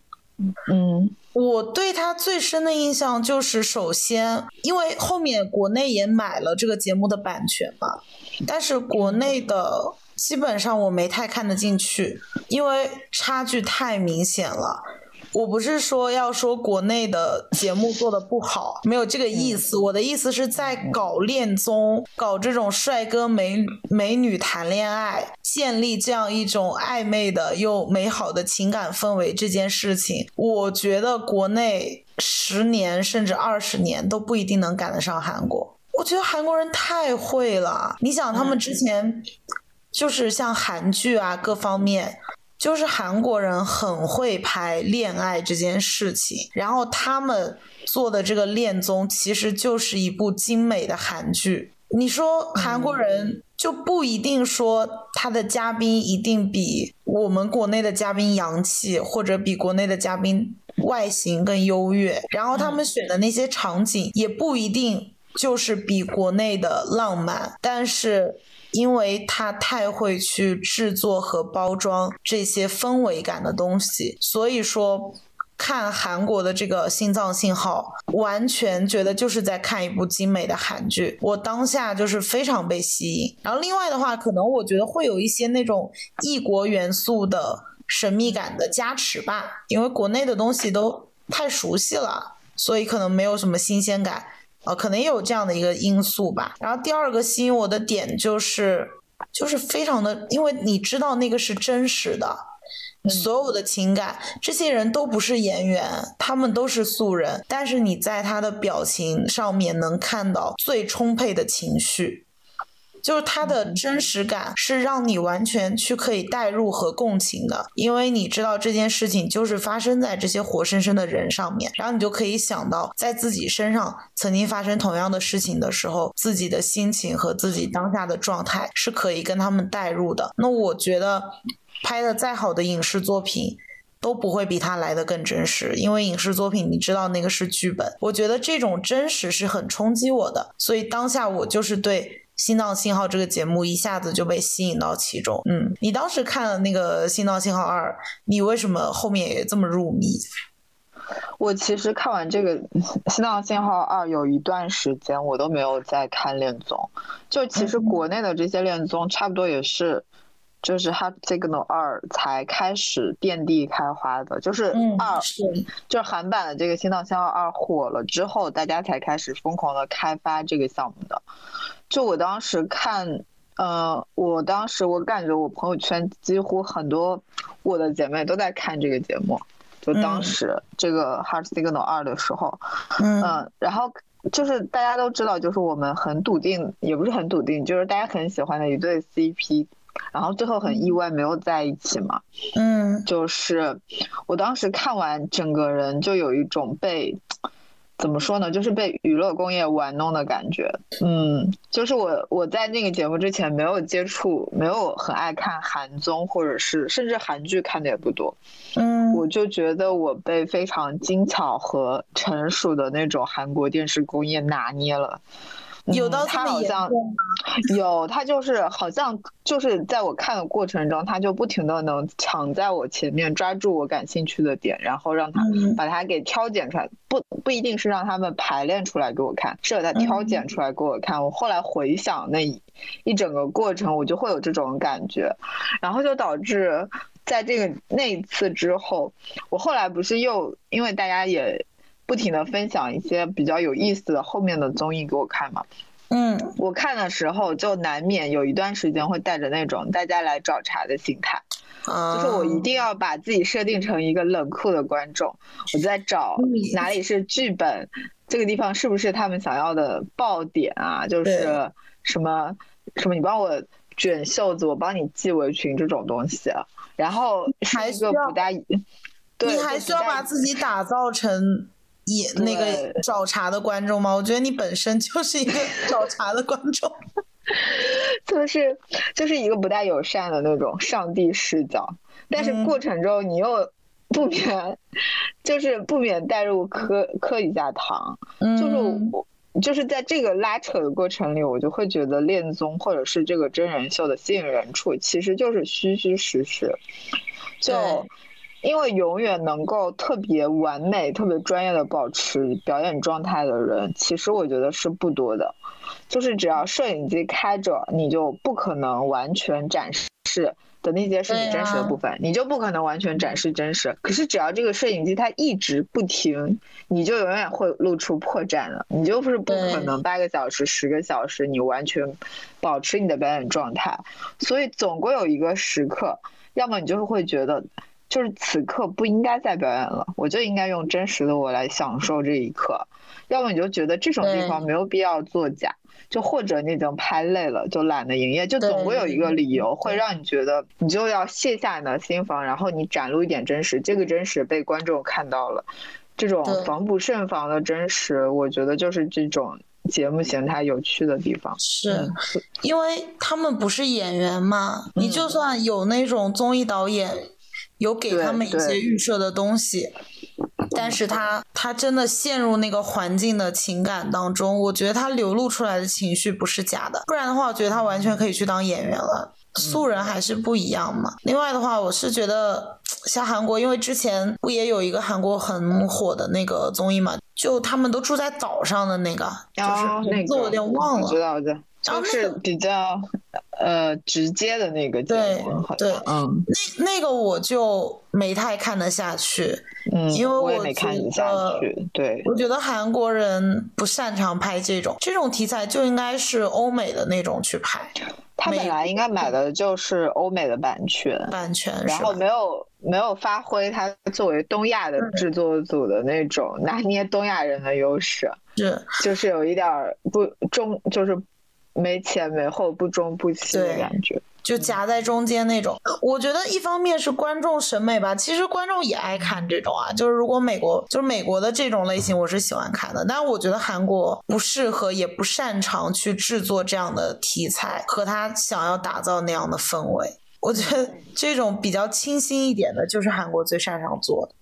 嗯。我对他最深的印象就是，首先，因为后面国内也买了这个节目的版权嘛，但是国内的基本上我没太看得进去，因为差距太明显了。我不是说要说国内的节目做的不好，没有这个意思。我的意思是在搞恋综、搞这种帅哥美美女谈恋爱、建立这样一种暧昧的又美好的情感氛围这件事情，我觉得国内十年甚至二十年都不一定能赶得上韩国。我觉得韩国人太会了，你想他们之前就是像韩剧啊各方面。就是韩国人很会拍恋爱这件事情，然后他们做的这个恋综其实就是一部精美的韩剧。你说韩国人就不一定说他的嘉宾一定比我们国内的嘉宾洋气，或者比国内的嘉宾外形更优越，然后他们选的那些场景也不一定就是比国内的浪漫，但是因为他太会去制作和包装这些氛围感的东西，所以说。看韩国的这个心脏信号，完全觉得就是在看一部精美的韩剧。我当下就是非常被吸引。然后另外的话，可能我觉得会有一些那种异国元素的神秘感的加持吧，因为国内的东西都太熟悉了，所以可能没有什么新鲜感。呃，可能也有这样的一个因素吧。然后第二个吸引我的点就是，就是非常的，因为你知道那个是真实的。所有的情感，这些人都不是演员，他们都是素人，但是你在他的表情上面能看到最充沛的情绪，就是它的真实感是让你完全去可以代入和共情的，因为你知道这件事情就是发生在这些活生生的人上面，然后你就可以想到在自己身上曾经发生同样的事情的时候，自己的心情和自己当下的状态是可以跟他们代入的。那我觉得。拍的再好的影视作品都不会比它来的更真实，因为影视作品你知道那个是剧本。我觉得这种真实是很冲击我的，所以当下我就是对《心脏信号》这个节目一下子就被吸引到其中。嗯，你当时看了那个《心脏信号二》，你为什么后面也这么入迷？我其实看完这个《心脏信号二》有一段时间我都没有在看恋综，就其实国内的这些恋综差不多也是。就是《Heart Signal 二》才开始遍地开花的，就是二，就是韩版的这个《心脏信号二》火了之后，大家才开始疯狂的开发这个项目的。就我当时看，呃，我当时我感觉我朋友圈几乎很多我的姐妹都在看这个节目，就当时这个《Heart Signal 二》的时候，嗯，然后就是大家都知道，就是我们很笃定，也不是很笃定，就是大家很喜欢的一对 CP。然后最后很意外没有在一起嘛，嗯，就是我当时看完整个人就有一种被。怎么说呢？就是被娱乐工业玩弄的感觉。嗯，就是我我在那个节目之前没有接触，没有很爱看韩综，或者是甚至韩剧看的也不多。嗯，我就觉得我被非常精巧和成熟的那种韩国电视工业拿捏了。有到他好像有，他就是好像就是在我看的过程中，他就不停的能抢在我前面，抓住我感兴趣的点，然后让他把它给挑拣出来。不不一定是让他们排练出来给我看，是让他挑拣出来给我看。我后来回想那一整个过程，我就会有这种感觉，然后就导致在这个那一次之后，我后来不是又因为大家也。不停的分享一些比较有意思的后面的综艺给我看嘛，嗯，我看的时候就难免有一段时间会带着那种大家来找茬的心态，就是我一定要把自己设定成一个冷酷的观众，我在找哪里是剧本，这个地方是不是他们想要的爆点啊？就是什么什么，你帮我卷袖子，我帮你系围裙这种东西，然后是一个不大，你还需要把自己打造成。也那个找茬的观众吗？我觉得你本身就是一个 <laughs> 找茬的观众，<laughs> 就是就是一个不太友善的那种上帝视角，但是过程中你又不免就是不免带入磕磕一下糖，就是我就是在这个拉扯的过程里，我就会觉得恋综或者是这个真人秀的吸引人处，其实就是虚虚实实，就。因为永远能够特别完美、特别专业的保持表演状态的人，其实我觉得是不多的。就是只要摄影机开着，你就不可能完全展示的那些是你真实的部分，你就不可能完全展示真实。可是只要这个摄影机它一直不停，你就永远会露出破绽了。你就是不可能八个小时、十个小时你完全保持你的表演状态。所以总归有一个时刻，要么你就是会觉得。就是此刻不应该再表演了，我就应该用真实的我来享受这一刻。要么你就觉得这种地方没有必要作假，就或者你已经拍累了，就懒得营业，就总会有一个理由会让你觉得你就要卸下你的心防，然后你展露一点真实。这个真实被观众看到了，这种防不胜防的真实，我觉得就是这种节目形态有趣的地方。是，因为他们不是演员嘛，你就算有那种综艺导演。有给他们一些预设的东西，但是他他真的陷入那个环境的情感当中，我觉得他流露出来的情绪不是假的，不然的话，我觉得他完全可以去当演员了。素人还是不一样嘛。另外的话，我是觉得像韩国，因为之前不也有一个韩国很火的那个综艺嘛，就他们都住在岛上的那个，就是名字我有点忘了。知道的，就是比较呃直接的那个节目，对，嗯，那那个我就没太看得下去，嗯，因为我没看得，对，我觉得韩国人不擅长拍这种这种题材，就应该是欧美的那种去拍。他本来应该买的就是欧美的版权，版权，然后没有没有发挥他作为东亚的制作组的那种拿捏东亚人的优势，是，就是有一点不中，就是没前没后，不中不西的感觉。就夹在中间那种，我觉得一方面是观众审美吧，其实观众也爱看这种啊。就是如果美国就是美国的这种类型，我是喜欢看的。但是我觉得韩国不适合，也不擅长去制作这样的题材和他想要打造那样的氛围。我觉得这种比较清新一点的，就是韩国最擅长做的。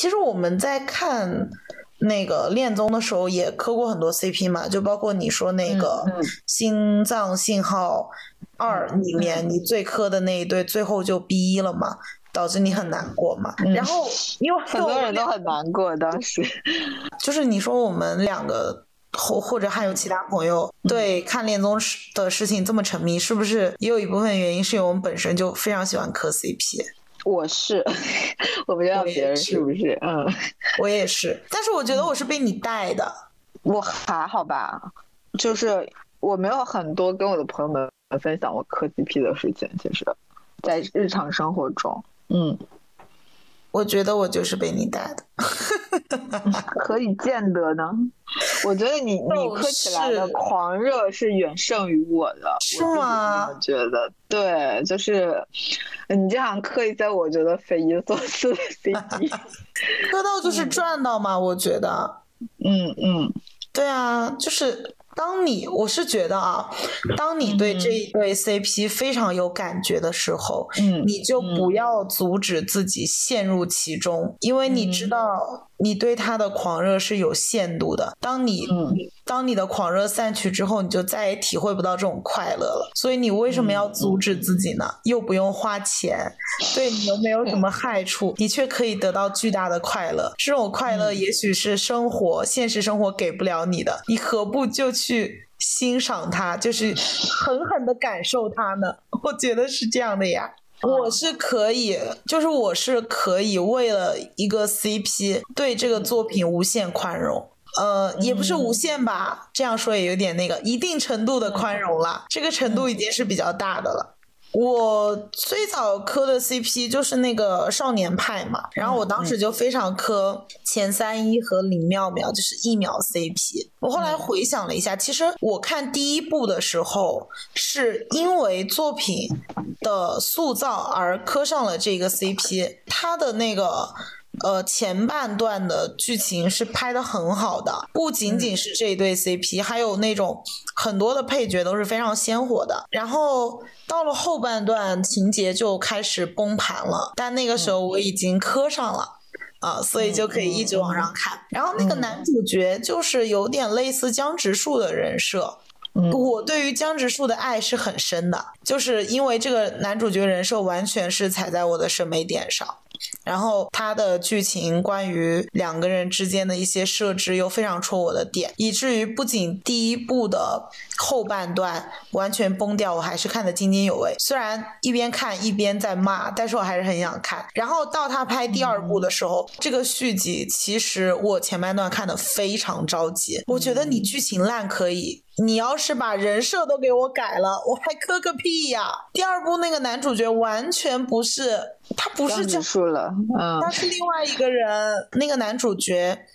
其实我们在看那个恋综的时候，也磕过很多 CP 嘛，就包括你说那个《心脏信号二》里面你最磕的那一对，最后就 B 了嘛，导致你很难过嘛。然后因为很多人都很难过，当时就是你说我们两个或或者还有其他朋友对看恋综的事情这么沉迷，是不是也有一部分原因是因为我们本身就非常喜欢磕 CP？我是，<laughs> 我不知道别人是不是，嗯，<laughs> 我也是，但是我觉得我是被你带的，我还好吧，就是我没有很多跟我的朋友们分享我磕 CP 的事情，其实，在日常生活中，嗯。我觉得我就是被你带的，<laughs> 可以见得呢。我觉得你你磕起来的狂热是远胜于我的，是吗？我觉得对，就是你这样磕一些我觉得匪夷所思的 CP，<laughs> 磕到就是赚到嘛。我觉得，嗯嗯，对啊，就是。当你我是觉得啊，当你对这一对 CP 非常有感觉的时候，嗯，你就不要阻止自己陷入其中，因为你知道。你对他的狂热是有限度的，当你当你的狂热散去之后，你就再也体会不到这种快乐了。所以你为什么要阻止自己呢？又不用花钱，对你又没有什么害处，你却可以得到巨大的快乐。这种快乐也许是生活现实生活给不了你的，你何不就去欣赏它，就是狠狠的感受它呢？我觉得是这样的呀。我是可以，就是我是可以为了一个 CP 对这个作品无限宽容，呃，也不是无限吧，这样说也有点那个，一定程度的宽容了，这个程度已经是比较大的了。我最早磕的 CP 就是那个少年派嘛，然后我当时就非常磕钱三一和林妙妙，就是一秒 CP。我后来回想了一下，其实我看第一部的时候，是因为作品的塑造而磕上了这个 CP，他的那个。呃，前半段的剧情是拍的很好的，不仅仅是这一对 CP，还有那种很多的配角都是非常鲜活的。然后到了后半段，情节就开始崩盘了，但那个时候我已经磕上了啊，所以就可以一直往上看。然后那个男主角就是有点类似江直树的人设，我对于江直树的爱是很深的，就是因为这个男主角人设完全是踩在我的审美点上。然后它的剧情关于两个人之间的一些设置又非常戳我的点，以至于不仅第一部的后半段完全崩掉，我还是看得津津有味。虽然一边看一边在骂，但是我还是很想看。然后到他拍第二部的时候，这个续集其实我前半段看的非常着急，我觉得你剧情烂可以。你要是把人设都给我改了，我还磕个屁呀！第二部那个男主角完全不是，他不是结束了，嗯，他是另外一个人。那个男主角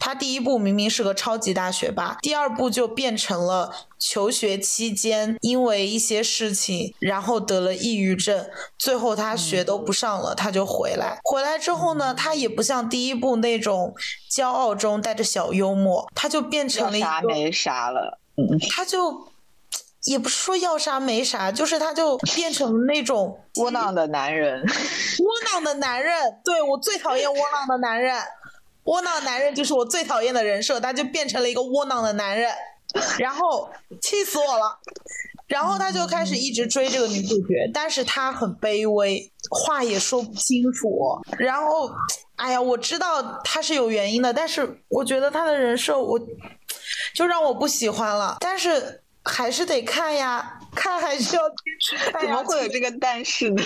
他第一部明明是个超级大学霸，第二部就变成了求学期间因为一些事情，然后得了抑郁症，最后他学都不上了，他就回来。回来之后呢，他也不像第一部那种骄傲中带着小幽默，他就变成了一啥没啥了，嗯，他就。也不是说要啥没啥，就是他就变成那种窝囊的男人，窝囊的男人，对我最讨厌窝囊的男人，窝囊男人就是我最讨厌的人设，他就变成了一个窝囊的男人，然后气死我了，然后他就开始一直追这个女主角，但是他很卑微，话也说不清楚，然后，哎呀，我知道他是有原因的，但是我觉得他的人设我就让我不喜欢了，但是。还是得看呀，<laughs> 看还是要坚持看呀。怎么会有这个但是呢？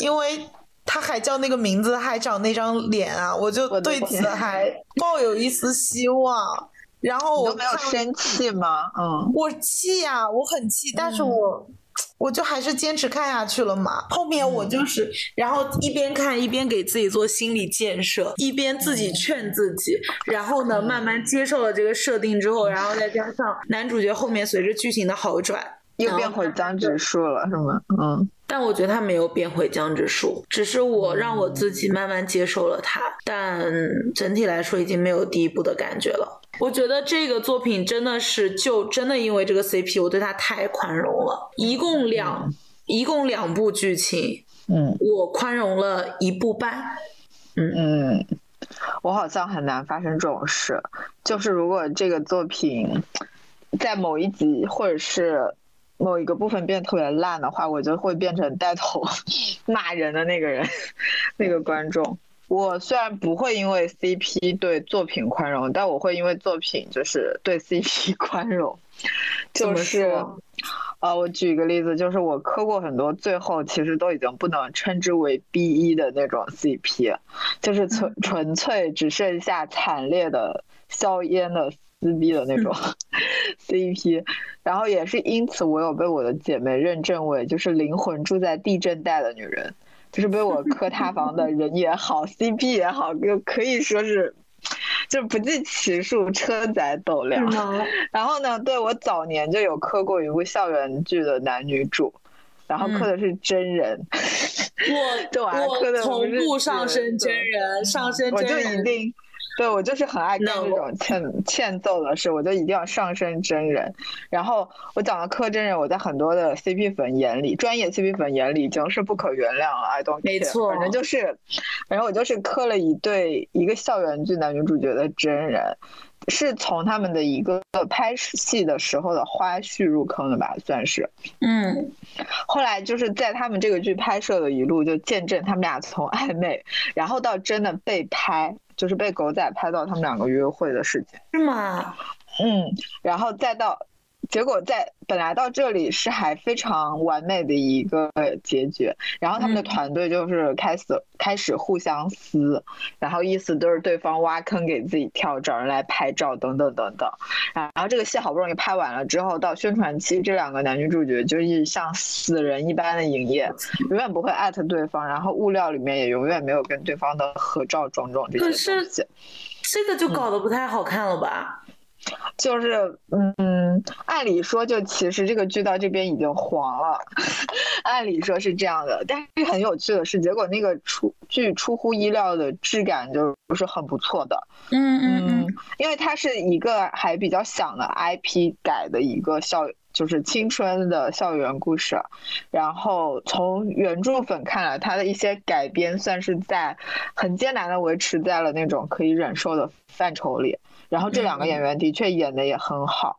因为他还叫那个名字，还长那张脸啊，我就对此还抱有一丝希望。然后我没有生气吗？嗯，我气呀，我很气，但是我。我就还是坚持看下去了嘛。后面我就是，然后一边看一边给自己做心理建设，一边自己劝自己，然后呢，慢慢接受了这个设定之后，然后再加上男主角后面随着剧情的好转，又变回江直树了，是吗？嗯。但我觉得他没有变回江直树，只是我让我自己慢慢接受了他。但整体来说，已经没有第一部的感觉了。我觉得这个作品真的是，就真的因为这个 CP，我对他太宽容了。一共两，一共两部剧情，嗯，我宽容了一部半。嗯嗯，我好像很难发生这种事。就是如果这个作品在某一集或者是某一个部分变得特别烂的话，我就会变成带头 <laughs> 骂人的那个人，<laughs> 那个观众。我虽然不会因为 CP 对作品宽容，但我会因为作品就是对 CP <laughs> 宽容。就是，呃，我举一个例子，就是我磕过很多，最后其实都已经不能称之为 B 一的那种 CP，就是纯纯粹只剩下惨烈的硝烟的撕逼的那种 <laughs> CP。然后也是因此，我有被我的姐妹认证为就是灵魂住在地震带的女人。就是被我磕塌房的人也好，<laughs> CP 也好，就可以说是，就不计其数，车载斗量。然后呢，对我早年就有磕过一部校园剧的男女主，然后磕的是真人。<laughs> 我我同步上升真人，上升真人。我就一定。对，我就是很爱干这种欠欠揍的事，我就一定要上升真人。然后我讲的磕真人，我在很多的 CP 粉眼里，专业 CP 粉眼里已经是不可原谅了。I don't care。没错，反正就是，反正我就是磕了一对一个校园剧男女主角的真人，是从他们的一个拍戏的时候的花絮入坑的吧，算是。嗯。后来就是在他们这个剧拍摄的一路，就见证他们俩从暧昧，然后到真的被拍。就是被狗仔拍到他们两个约会的事情，是吗？嗯，然后再到，结果在本来到这里是还非常完美的一个结局，然后他们的团队就是开始开始互相撕，然后意思都是对方挖坑给自己跳，找人来拍照等等等等，然后这个戏好不容易拍完了之后，到宣传期，这两个男女主角就是像死人一般的营业，永远不会艾特对方，然后物料里面也永远没有跟对方的合照种种这些东西，这个就搞得不太好看了吧？就是，嗯，按理说，就其实这个剧到这边已经黄了，<laughs> 按理说是这样的。但是很有趣的是，结果那个出剧出乎意料的质感就是很不错的。嗯嗯嗯，因为它是一个还比较响的 IP 改的一个校，就是青春的校园故事。然后从原著粉看来，它的一些改编算是在很艰难的维持在了那种可以忍受的范畴里。然后这两个演员的确演的也很好，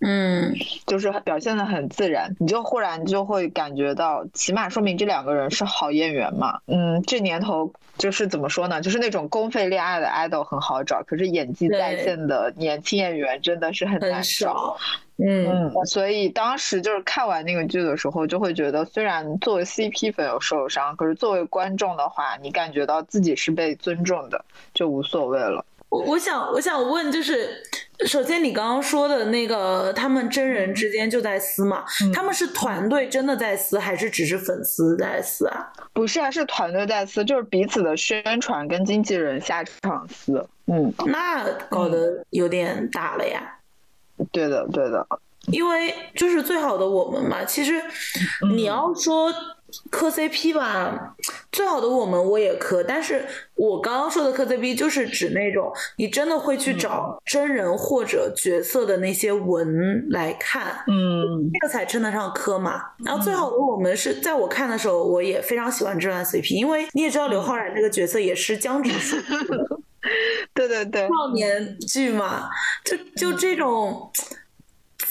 嗯，就是表现的很自然，你就忽然就会感觉到，起码说明这两个人是好演员嘛。嗯，这年头就是怎么说呢？就是那种公费恋爱的 idol 很好找，可是演技在线的年轻演员真的是很难找。嗯，所以当时就是看完那个剧的时候，就会觉得，虽然作为 CP 粉有受伤，可是作为观众的话，你感觉到自己是被尊重的，就无所谓了。我我想我想问，就是首先你刚刚说的那个，他们真人之间就在撕嘛？他们是团队真的在撕，还是只是粉丝在撕啊？不是啊，是团队在撕，就是彼此的宣传跟经纪人下场撕。嗯，那搞得有点大了呀。对的，对的。因为就是最好的我们嘛，其实你要说磕 CP 吧，最好的我们我也磕，但是我刚刚说的磕 CP 就是指那种你真的会去找真人或者角色的那些文来看，嗯，这个才称得上磕嘛。然后最好的我们是在我看的时候，我也非常喜欢这段 CP，因为你也知道刘昊然这个角色也是江直树，<laughs> 对对对，少年剧嘛，就就这种。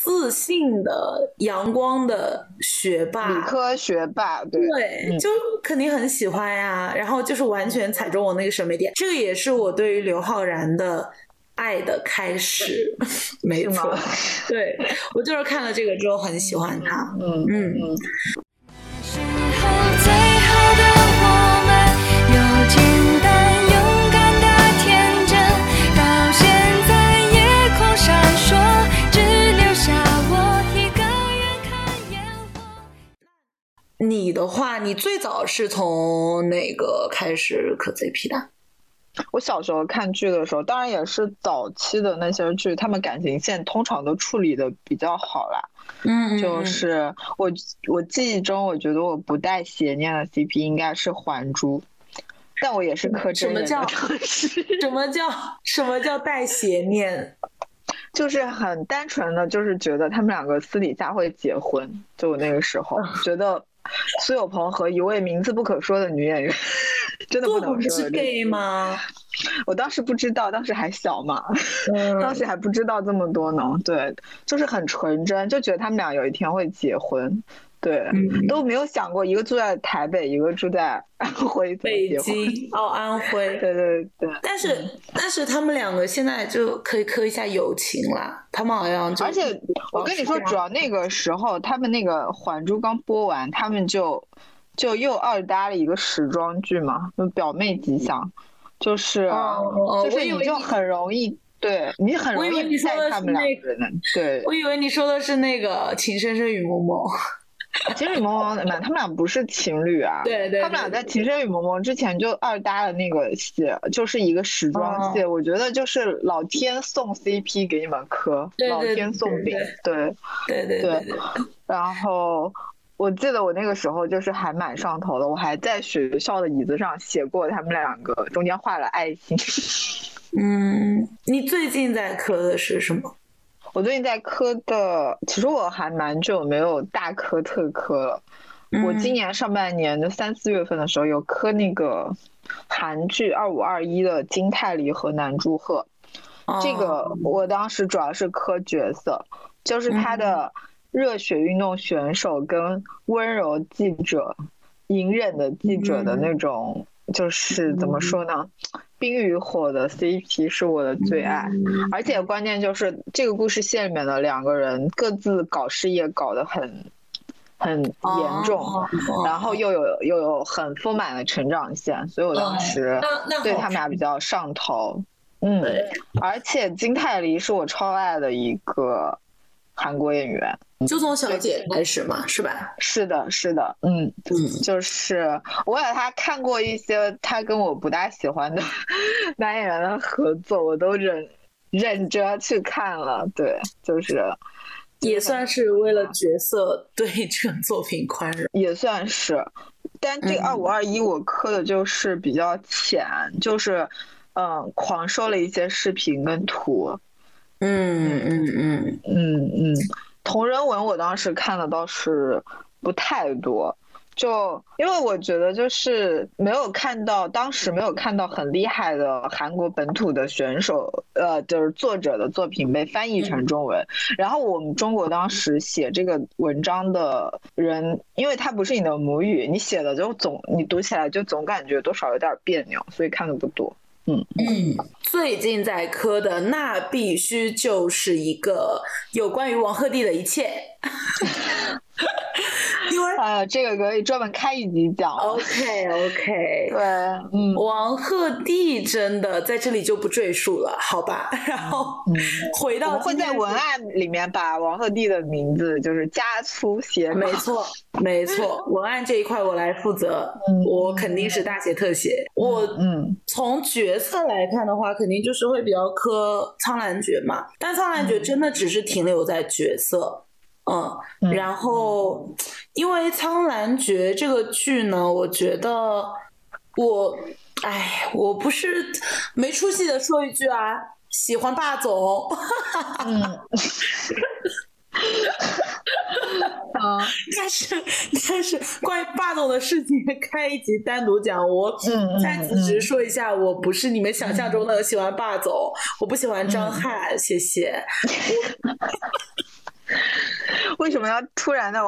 自信的、阳光的学霸，理科学霸，对，就肯定很喜欢呀。然后就是完全踩中我那个审美点，这个也是我对于刘昊然的爱的开始。没错，对我就是看了这个之后很喜欢他。嗯嗯嗯。你的话，你最早是从哪个开始磕 CP 的？我小时候看剧的时候，当然也是早期的那些剧，他们感情线通常都处理的比较好啦。嗯，就是我我记忆中，我觉得我不带邪念的 CP 应该是《还珠》，但我也是磕真人的。什么叫什么叫什么叫带邪念？<laughs> 就是很单纯的，就是觉得他们两个私底下会结婚。就我那个时候觉得。<laughs> 苏有朋和一位名字不可说的女演员，真的不能说。是 gay 吗？<laughs> 我当时不知道，当时还小嘛，当时还不知道这么多呢。对，就是很纯真，就觉得他们俩有一天会结婚。对，都没有想过一个住在台北，一个住在安徽。北 <laughs> 京哦，安徽。对对对。但是但是他们两个现在就可以磕一下友情啦。他们好像就而且我跟你说，主要那个时候他们那个《还珠》刚播完，他们就就又二搭了一个时装剧嘛，就表妹吉祥，就是就是你就很容易对你很容易带他们两个人。对，我以为你说的是那个《情深深雨蒙蒙》。<laughs> 情侣萌萌们，他们俩不是情侣啊。对对。他们俩在《情深雨蒙蒙》之前就二搭的那个戏，就是一个时装戏。我觉得就是老天送 CP 给你们磕，老天送饼。对对对对。然后我记得我那个时候就是还蛮上头的，我还在学校的椅子上写过他们两个，中间画了爱心。<laughs> 嗯，你最近在磕的是什么？我最近在磕的，其实我还蛮久没有大磕特磕了。我今年上半年的三四月份的时候有磕那个韩剧《二五二一》的金泰梨和南柱赫，这个我当时主要是磕角色，就是他的热血运动选手跟温柔记者、隐忍的记者的那种，就是怎么说呢？冰与火的 CP 是我的最爱，而且关键就是这个故事线里面的两个人各自搞事业搞得很很严重，然后又有又有很丰满的成长线，所以我当时对他们俩比较上头。嗯，而且金泰梨是我超爱的一个韩国演员。就从小姐开始嘛，是吧？是的，是的，嗯嗯，就是我给他看过一些他跟我不大喜欢的 <laughs> 男演员的合作，我都忍忍着去看了。对，就是也算是为了角色对 <laughs> 这个作品宽容，也算是。但这二五二一我磕的就是比较浅，就是嗯，狂收了一些视频跟图。嗯嗯嗯嗯嗯。同人文我当时看的倒是不太多，就因为我觉得就是没有看到，当时没有看到很厉害的韩国本土的选手，呃，就是作者的作品被翻译成中文。然后我们中国当时写这个文章的人，因为他不是你的母语，你写的就总你读起来就总感觉多少有点别扭，所以看的不多。嗯。嗯，最近在磕的那必须就是一个有关于王鹤棣的一切，<laughs> 因为呃，这个可以专门开一集讲。OK OK，<laughs> 对，嗯，王鹤棣真的在这里就不赘述了，好吧？然后回到会在文案里面把王鹤棣的名字就是加粗写，没错没 <laughs> 错，文案这一块我来负责，我肯定是大写特写。我嗯，从角色来看的话，肯定就是会比较磕苍兰诀嘛，但苍兰诀真的只是停留在角色。嗯，然后因为《苍兰诀》这个剧呢，我觉得我，哎，我不是没出息的说一句啊，喜欢霸总。<laughs> 嗯，啊，<laughs> 但是但是关于霸总的事情，开一集单独讲。我在此只是说一下，我不是你们想象中的喜欢霸总，我不喜欢张翰，谢谢。<laughs> <laughs> 为什么要突然的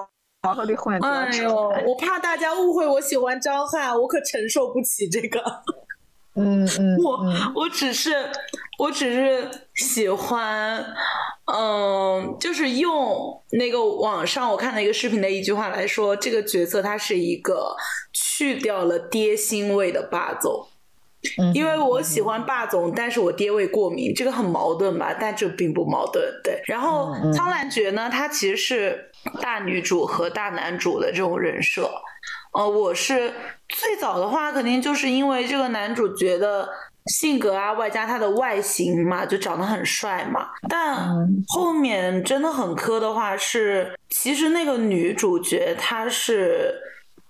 王鹤棣后面？哎呦，我怕大家误会我喜欢张翰，我可承受不起这个。<laughs> 嗯 <laughs> 嗯，我我只是我只是喜欢，嗯，就是用那个网上我看的一个视频的一句话来说，这个角色他是一个去掉了爹腥味的霸总。因为我喜欢霸总，但是我爹味过敏，这个很矛盾吧？但这并不矛盾，对。然后苍兰诀呢，它其实是大女主和大男主的这种人设。呃，我是最早的话，肯定就是因为这个男主角的性格啊，外加他的外形嘛，就长得很帅嘛。但后面真的很磕的话，是其实那个女主角她是。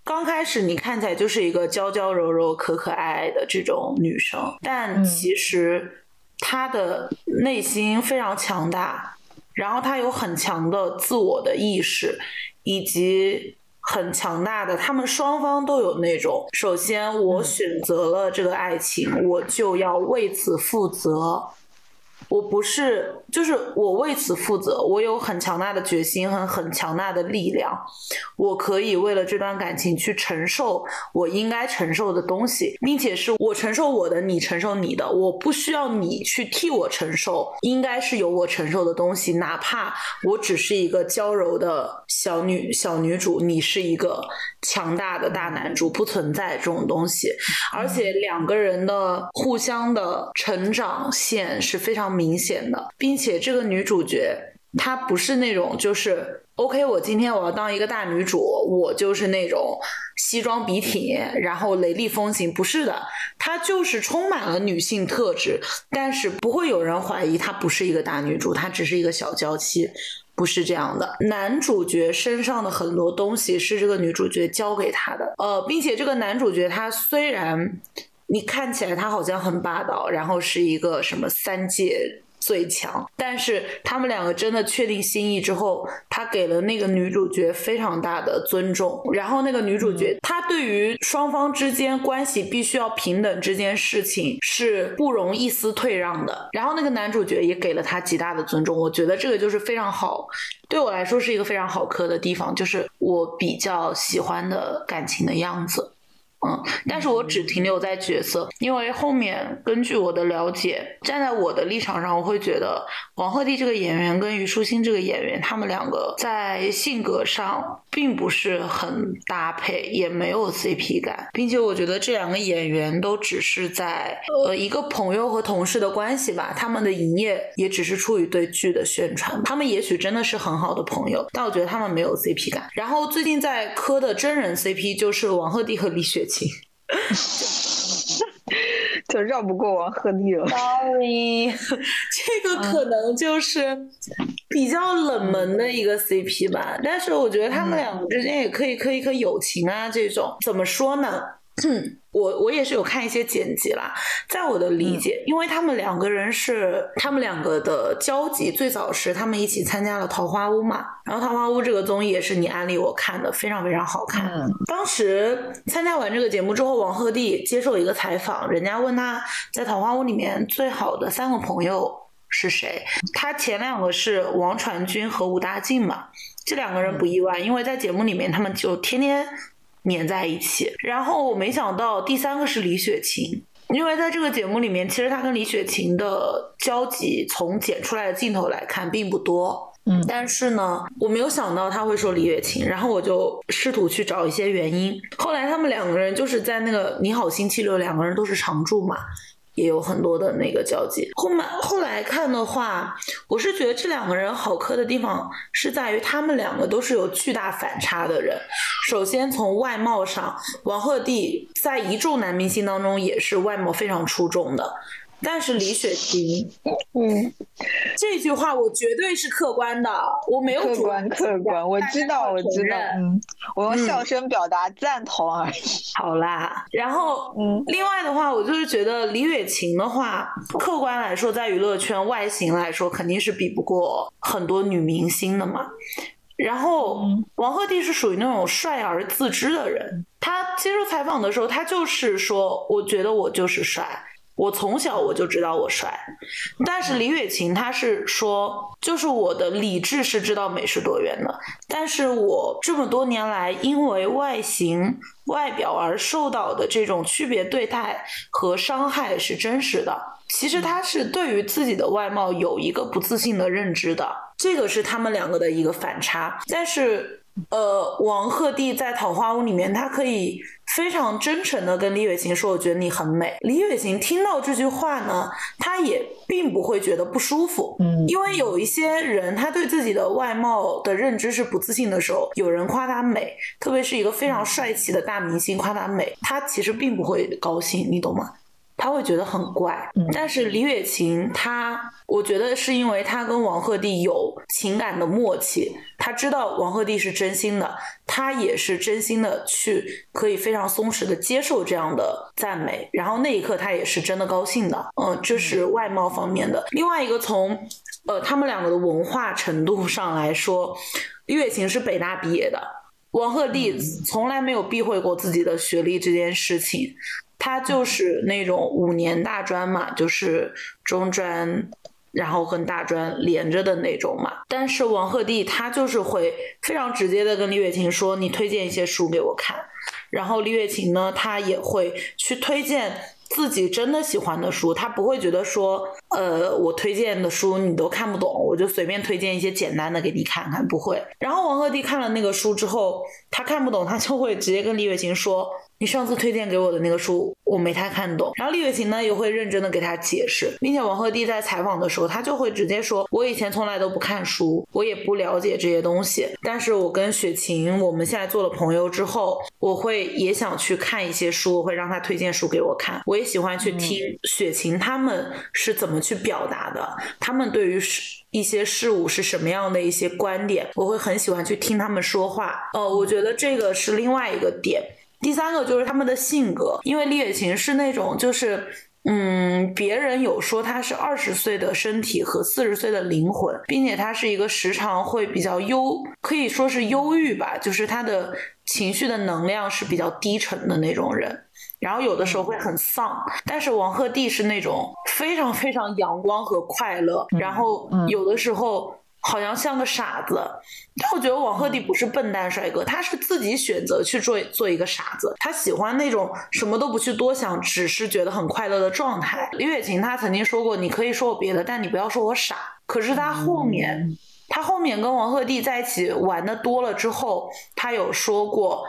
刚开始你看起来就是一个娇娇柔柔、可可爱爱的这种女生，但其实她的内心非常强大，然后她有很强的自我的意识，以及很强大的，他们双方都有那种，首先我选择了这个爱情，我就要为此负责。我不是，就是我为此负责。我有很强大的决心和很强大的力量，我可以为了这段感情去承受我应该承受的东西，并且是我承受我的，你承受你的。我不需要你去替我承受，应该是由我承受的东西。哪怕我只是一个娇柔的小女小女主，你是一个强大的大男主，不存在这种东西。而且两个人的互相的成长线是非常。明显的，并且这个女主角她不是那种就是 OK，我今天我要当一个大女主，我就是那种西装笔挺，然后雷厉风行，不是的，她就是充满了女性特质，但是不会有人怀疑她不是一个大女主，她只是一个小娇妻，不是这样的。男主角身上的很多东西是这个女主角教给他的，呃，并且这个男主角他虽然。你看起来他好像很霸道，然后是一个什么三界最强，但是他们两个真的确定心意之后，他给了那个女主角非常大的尊重，然后那个女主角她对于双方之间关系必须要平等这件事情是不容一丝退让的，然后那个男主角也给了她极大的尊重，我觉得这个就是非常好，对我来说是一个非常好磕的地方，就是我比较喜欢的感情的样子。嗯，但是我只停留在角色，因为后面根据我的了解，站在我的立场上，我会觉得王鹤棣这个演员跟虞书欣这个演员，他们两个在性格上并不是很搭配，也没有 CP 感，并且我觉得这两个演员都只是在呃一个朋友和同事的关系吧，他们的营业也只是出于对剧的宣传，他们也许真的是很好的朋友，但我觉得他们没有 CP 感。然后最近在磕的真人 CP 就是王鹤棣和李雪。情，<laughs> 就绕不过王鹤棣了。Sorry，<laughs> 这个可能就是比较冷门的一个 CP 吧。但是我觉得他们两个之间也可以磕一磕友情啊。这种怎么说呢？<clears throat> 我我也是有看一些剪辑啦，在我的理解，因为他们两个人是他们两个的交集，最早是他们一起参加了《桃花坞》嘛，然后《桃花坞》这个综艺也是你安利我看的，非常非常好看。当时参加完这个节目之后，王鹤棣接受一个采访，人家问他在《桃花坞》里面最好的三个朋友是谁，他前两个是王传君和武大靖嘛，这两个人不意外，因为在节目里面他们就天天。粘在一起，然后我没想到第三个是李雪琴，因为在这个节目里面，其实他跟李雪琴的交集从剪出来的镜头来看并不多。嗯但是呢，我没有想到他会说李雪琴，然后我就试图去找一些原因。后来他们两个人就是在那个《你好星期六》，两个人都是常驻嘛，也有很多的那个交集。后面后来看的话，我是觉得这两个人好磕的地方是在于他们两个都是有巨大反差的人。首先从外貌上，王鹤棣在一众男明星当中也是外貌非常出众的。但是李雪琴嗯，这句话我绝对是客观的，我没有主客观客观，我知道我知道，嗯，我用笑声表达赞同而已。好啦，然后嗯另外的话，我就是觉得李雪琴的话，客观来说，在娱乐圈外形来说，肯定是比不过很多女明星的嘛。然后嗯王鹤棣是属于那种帅而自知的人，他接受采访的时候，他就是说，我觉得我就是帅。我从小我就知道我帅，但是李雪琴她是说，就是我的理智是知道美是多元的，但是我这么多年来因为外形、外表而受到的这种区别对待和伤害是真实的。其实她是对于自己的外貌有一个不自信的认知的，这个是他们两个的一个反差。但是，呃，王鹤棣在《桃花坞》里面，他可以非常真诚的跟李雪琴说：“我觉得你很美。”李雪琴听到这句话呢，她也并不会觉得不舒服，嗯因为有一些人他对自己的外貌的认知是不自信的时候，有人夸她美，特别是一个非常帅气的大明星夸她美，他其实并不会高兴，你懂吗？他会觉得很怪，但是李雪琴她，我觉得是因为她跟王鹤棣有情感的默契，她知道王鹤棣是真心的，她也是真心的去可以非常松弛的接受这样的赞美，然后那一刻她也是真的高兴的，嗯，这是外貌方面的。另外一个从呃他们两个的文化程度上来说，李雪琴是北大毕业的，王鹤棣从来没有避讳过自己的学历这件事情。他就是那种五年大专嘛，就是中专，然后跟大专连着的那种嘛。但是王鹤棣他就是会非常直接的跟李雪琴说：“你推荐一些书给我看。”然后李雪琴呢，她也会去推荐自己真的喜欢的书，她不会觉得说，呃，我推荐的书你都看不懂，我就随便推荐一些简单的给你看看，不会。然后王鹤棣看了那个书之后，他看不懂，他就会直接跟李雪琴说：“你上次推荐给我的那个书，我没太看懂。”然后李雪琴呢也会认真的给他解释，并且王鹤棣在采访的时候，他就会直接说：“我以前从来都不看书，我也不了解这些东西，但是我跟雪琴我们现在做了朋友之后，我会也想去看一些书，我会让他推荐书给我看，我也喜欢去听雪琴他们是怎么去表达的，他们对于事一些事物是什么样的一些观点，我会很喜欢去听他们说话。呃，我觉得这个是另外一个点。第三个就是他们的性格，因为李雪琴是那种就是。嗯，别人有说她是二十岁的身体和四十岁的灵魂，并且她是一个时常会比较忧，可以说是忧郁吧，就是她的情绪的能量是比较低沉的那种人。然后有的时候会很丧，但是王鹤棣是那种非常非常阳光和快乐，然后有的时候好像像个傻子。但我觉得王鹤棣不是笨蛋帅哥，他是自己选择去做做一个傻子，他喜欢那种什么都不去多想，只是觉得很快乐的状态。李雪琴她曾经说过，你可以说我别的，但你不要说我傻。可是他后面，他后面跟王鹤棣在一起玩的多了之后，他有说过。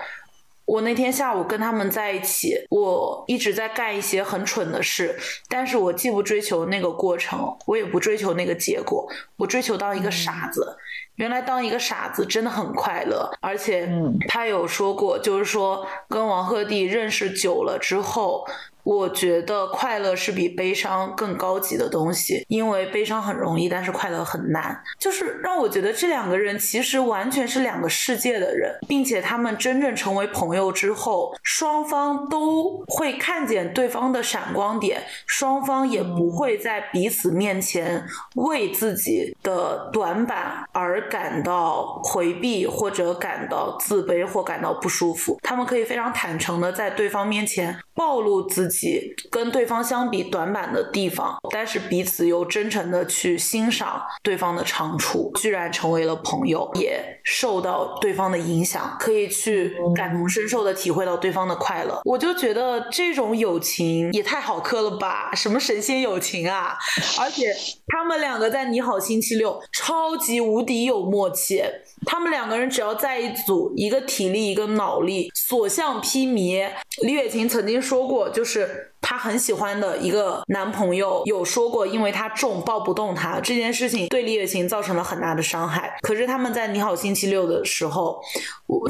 我那天下午跟他们在一起，我一直在干一些很蠢的事，但是我既不追求那个过程，我也不追求那个结果，我追求当一个傻子。原来当一个傻子真的很快乐，而且他有说过，就是说跟王鹤棣认识久了之后。我觉得快乐是比悲伤更高级的东西，因为悲伤很容易，但是快乐很难。就是让我觉得这两个人其实完全是两个世界的人，并且他们真正成为朋友之后，双方都会看见对方的闪光点，双方也不会在彼此面前为自己的短板而感到回避或者感到自卑或感到不舒服。他们可以非常坦诚的在对方面前暴露自己。己跟对方相比短板的地方，但是彼此又真诚的去欣赏对方的长处，居然成为了朋友，也受到对方的影响，可以去感同身受的体会到对方的快乐。我就觉得这种友情也太好磕了吧，什么神仙友情啊！而且他们两个在《你好星期六》超级无敌有默契。他们两个人只要在一组，一个体力，一个脑力，所向披靡。李雪琴曾经说过，就是。她很喜欢的一个男朋友有说过，因为他重抱不动她这件事情对李雪琴造成了很大的伤害。可是他们在《你好星期六》的时候，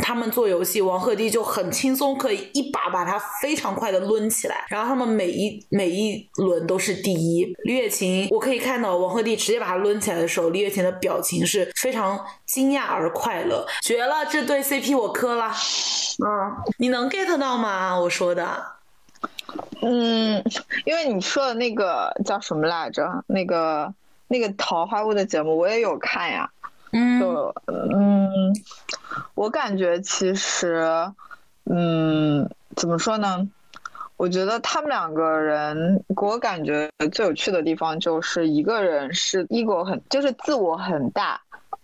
他们做游戏，王鹤棣就很轻松可以一把把他非常快的抡起来，然后他们每一每一轮都是第一。李雪琴，我可以看到王鹤棣直接把他抡起来的时候，李雪琴的表情是非常惊讶而快乐，绝了！这对 CP 我磕了。嗯，你能 get 到吗？我说的。嗯，因为你说的那个叫什么来着？那个那个桃花坞的节目我也有看呀。嗯，就嗯，我感觉其实，嗯，怎么说呢？我觉得他们两个人给我感觉最有趣的地方，就是一个人是 ego 很，就是自我很大。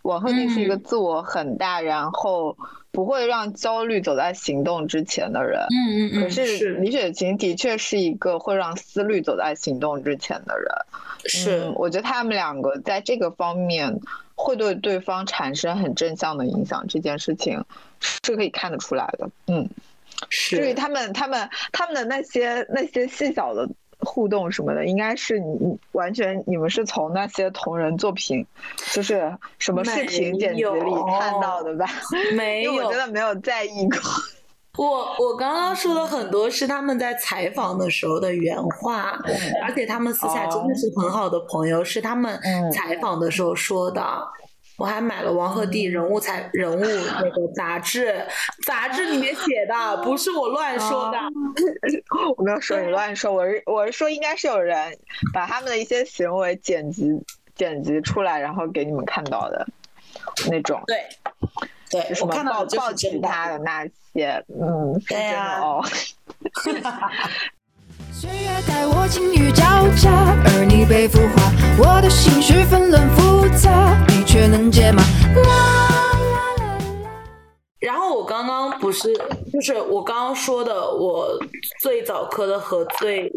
王鹤棣是一个自我很大，然后。不会让焦虑走在行动之前的人，嗯嗯嗯。可是李雪琴的确是一个会让思虑走在行动之前的人，是。我觉得他们两个在这个方面会对对方产生很正向的影响，这件事情是可以看得出来的。嗯，是。至于他们他们他们的那些那些细小的。互动什么的，应该是你完全你们是从那些同人作品，就是什么视频剪辑里看到的吧？没有，我真的没有在意过。我我刚刚说的很多是他们在采访的时候的原话，而且他们私下真的是很好的朋友，是他们采访的时候说的。我还买了王鹤棣人物采人物那个杂志，杂志里面写的，不是我乱说的。<laughs> 我没有说你乱说，我是我是说应该是有人把他们的一些行为剪辑剪辑出来，然后给你们看到的那种。对，对，什么抱抱起他的那些，嗯，对呀。<laughs> 岁月待我境遇交加，而你被孵化，我的心绪纷乱复是，就是我刚刚说的，我最早磕的和最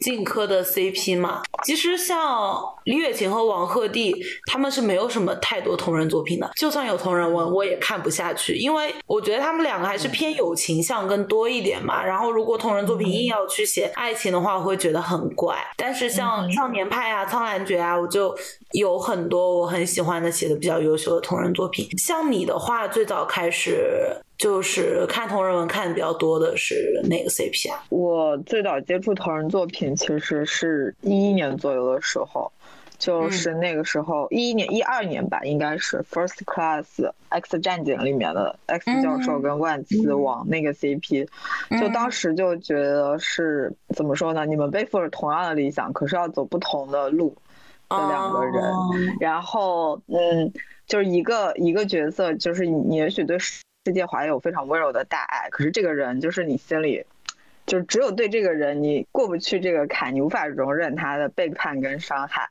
近磕的 CP 嘛。其实像李雪琴和王鹤棣，他们是没有什么太多同人作品的。就算有同人文，我也看不下去，因为我觉得他们两个还是偏友情向更多一点嘛。然后如果同人作品硬要去写爱情的话，我会觉得很怪。但是像少年派啊、苍兰诀啊，我就有很多我很喜欢的写的比较优秀的同人作品。像你的话，最早开始。就是看同人文看的比较多的是哪个 CP 啊？我最早接触同人作品其实是一一年左右的时候，就是那个时候一一年一二年吧，应该是 First Class X 战警里面的 X 教授跟万磁王那个 CP，就当时就觉得是怎么说呢？你们背负着同样的理想，可是要走不同的路的两个人，然后嗯，就是一个一个角色，就是你也许对。世界怀有非常温柔的大爱，可是这个人就是你心里，就只有对这个人你过不去这个坎，你无法容忍他的背叛跟伤害。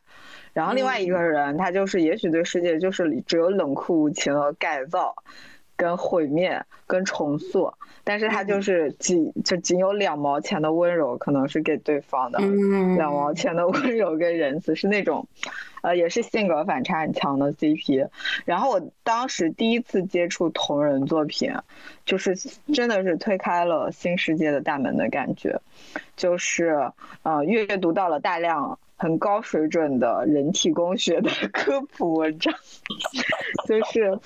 然后另外一个人，他就是也许对世界就是只有冷酷无情和改造。跟毁灭，跟重塑，但是他就是仅就仅有两毛钱的温柔，可能是给对方的，两毛钱的温柔跟仁慈是那种，呃，也是性格反差很强的 CP。然后我当时第一次接触同人作品，就是真的是推开了新世界的大门的感觉，就是呃阅读到了大量。很高水准的人体工学的 <laughs> 科普文章，<laughs> 就是，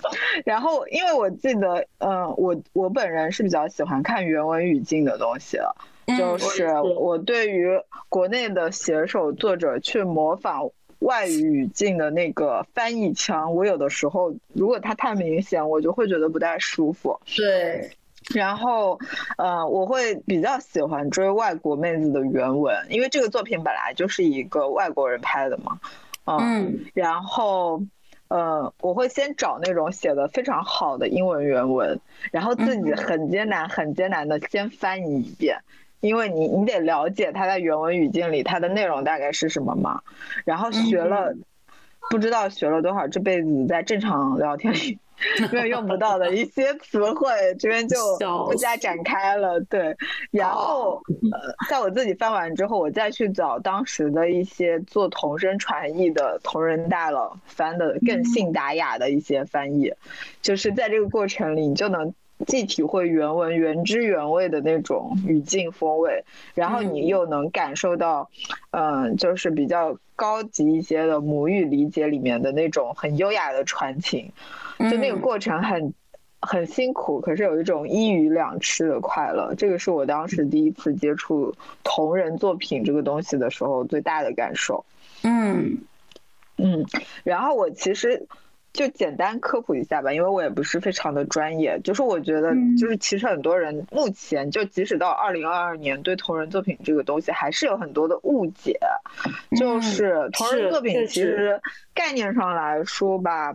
然后因为我记得，嗯，我我本人是比较喜欢看原文语境的东西了，就是我对于国内的写手作者去模仿外语语境的那个翻译腔，我有的时候如果它太明显，我就会觉得不太舒服。对。然后，呃，我会比较喜欢追外国妹子的原文，因为这个作品本来就是一个外国人拍的嘛，嗯，然后，呃，我会先找那种写的非常好的英文原文，然后自己很艰难、很艰难的先翻译一遍，因为你你得了解它在原文语境里它的内容大概是什么嘛，然后学了，不知道学了多少，这辈子在正常聊天里。<laughs> 因为用不到的一些词汇，这边就不加展开了。对，然后呃，在我自己翻完之后，我再去找当时的一些做同声传译的同人大佬翻的更信达雅的一些翻译，就是在这个过程里，你就能既体会原文原汁原味的那种语境风味，然后你又能感受到，嗯，就是比较高级一些的母语理解里面的那种很优雅的传情。就那个过程很很辛苦，可是有一种一鱼两吃的快乐。这个是我当时第一次接触同人作品这个东西的时候最大的感受。嗯嗯，然后我其实就简单科普一下吧，因为我也不是非常的专业。就是我觉得，就是其实很多人目前就即使到二零二二年，对同人作品这个东西还是有很多的误解。就是同人作品其实概念上来说吧。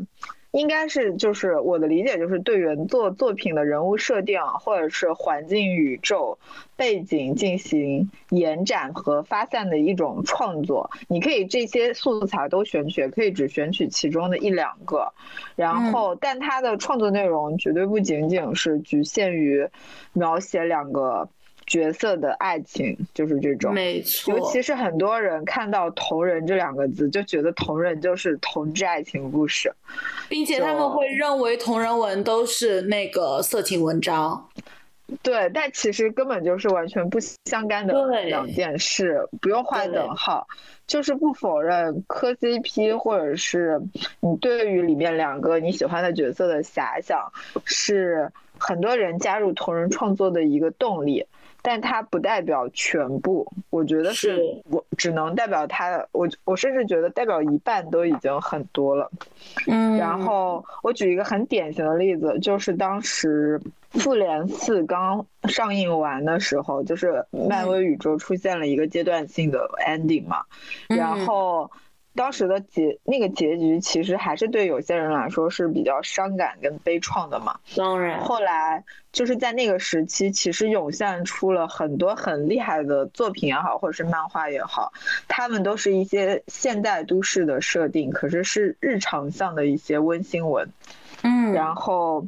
应该是就是我的理解，就是对原作作品的人物设定或者是环境、宇宙背景进行延展和发散的一种创作。你可以这些素材都选取，可以只选取其中的一两个。然后，但它的创作内容绝对不仅仅是局限于描写两个。角色的爱情就是这种，没错。尤其是很多人看到“同人”这两个字，就觉得同人就是同志爱情故事，并且他们会认为同人文都是那个色情文章。对，但其实根本就是完全不相干的两件事，不用画等号。就是不否认磕 CP，或者是你对于里面两个你喜欢的角色的遐想，是很多人加入同人创作的一个动力。但它不代表全部，我觉得是我只能代表它，我我甚至觉得代表一半都已经很多了。嗯，然后我举一个很典型的例子，就是当时《复联四》刚上映完的时候，就是漫威宇宙出现了一个阶段性的 ending 嘛，然后。当时的结那个结局其实还是对有些人来说是比较伤感跟悲怆的嘛。当然，后来就是在那个时期，其实涌现出了很多很厉害的作品也好，或者是漫画也好，他们都是一些现代都市的设定，可是是日常向的一些温馨文。嗯，然后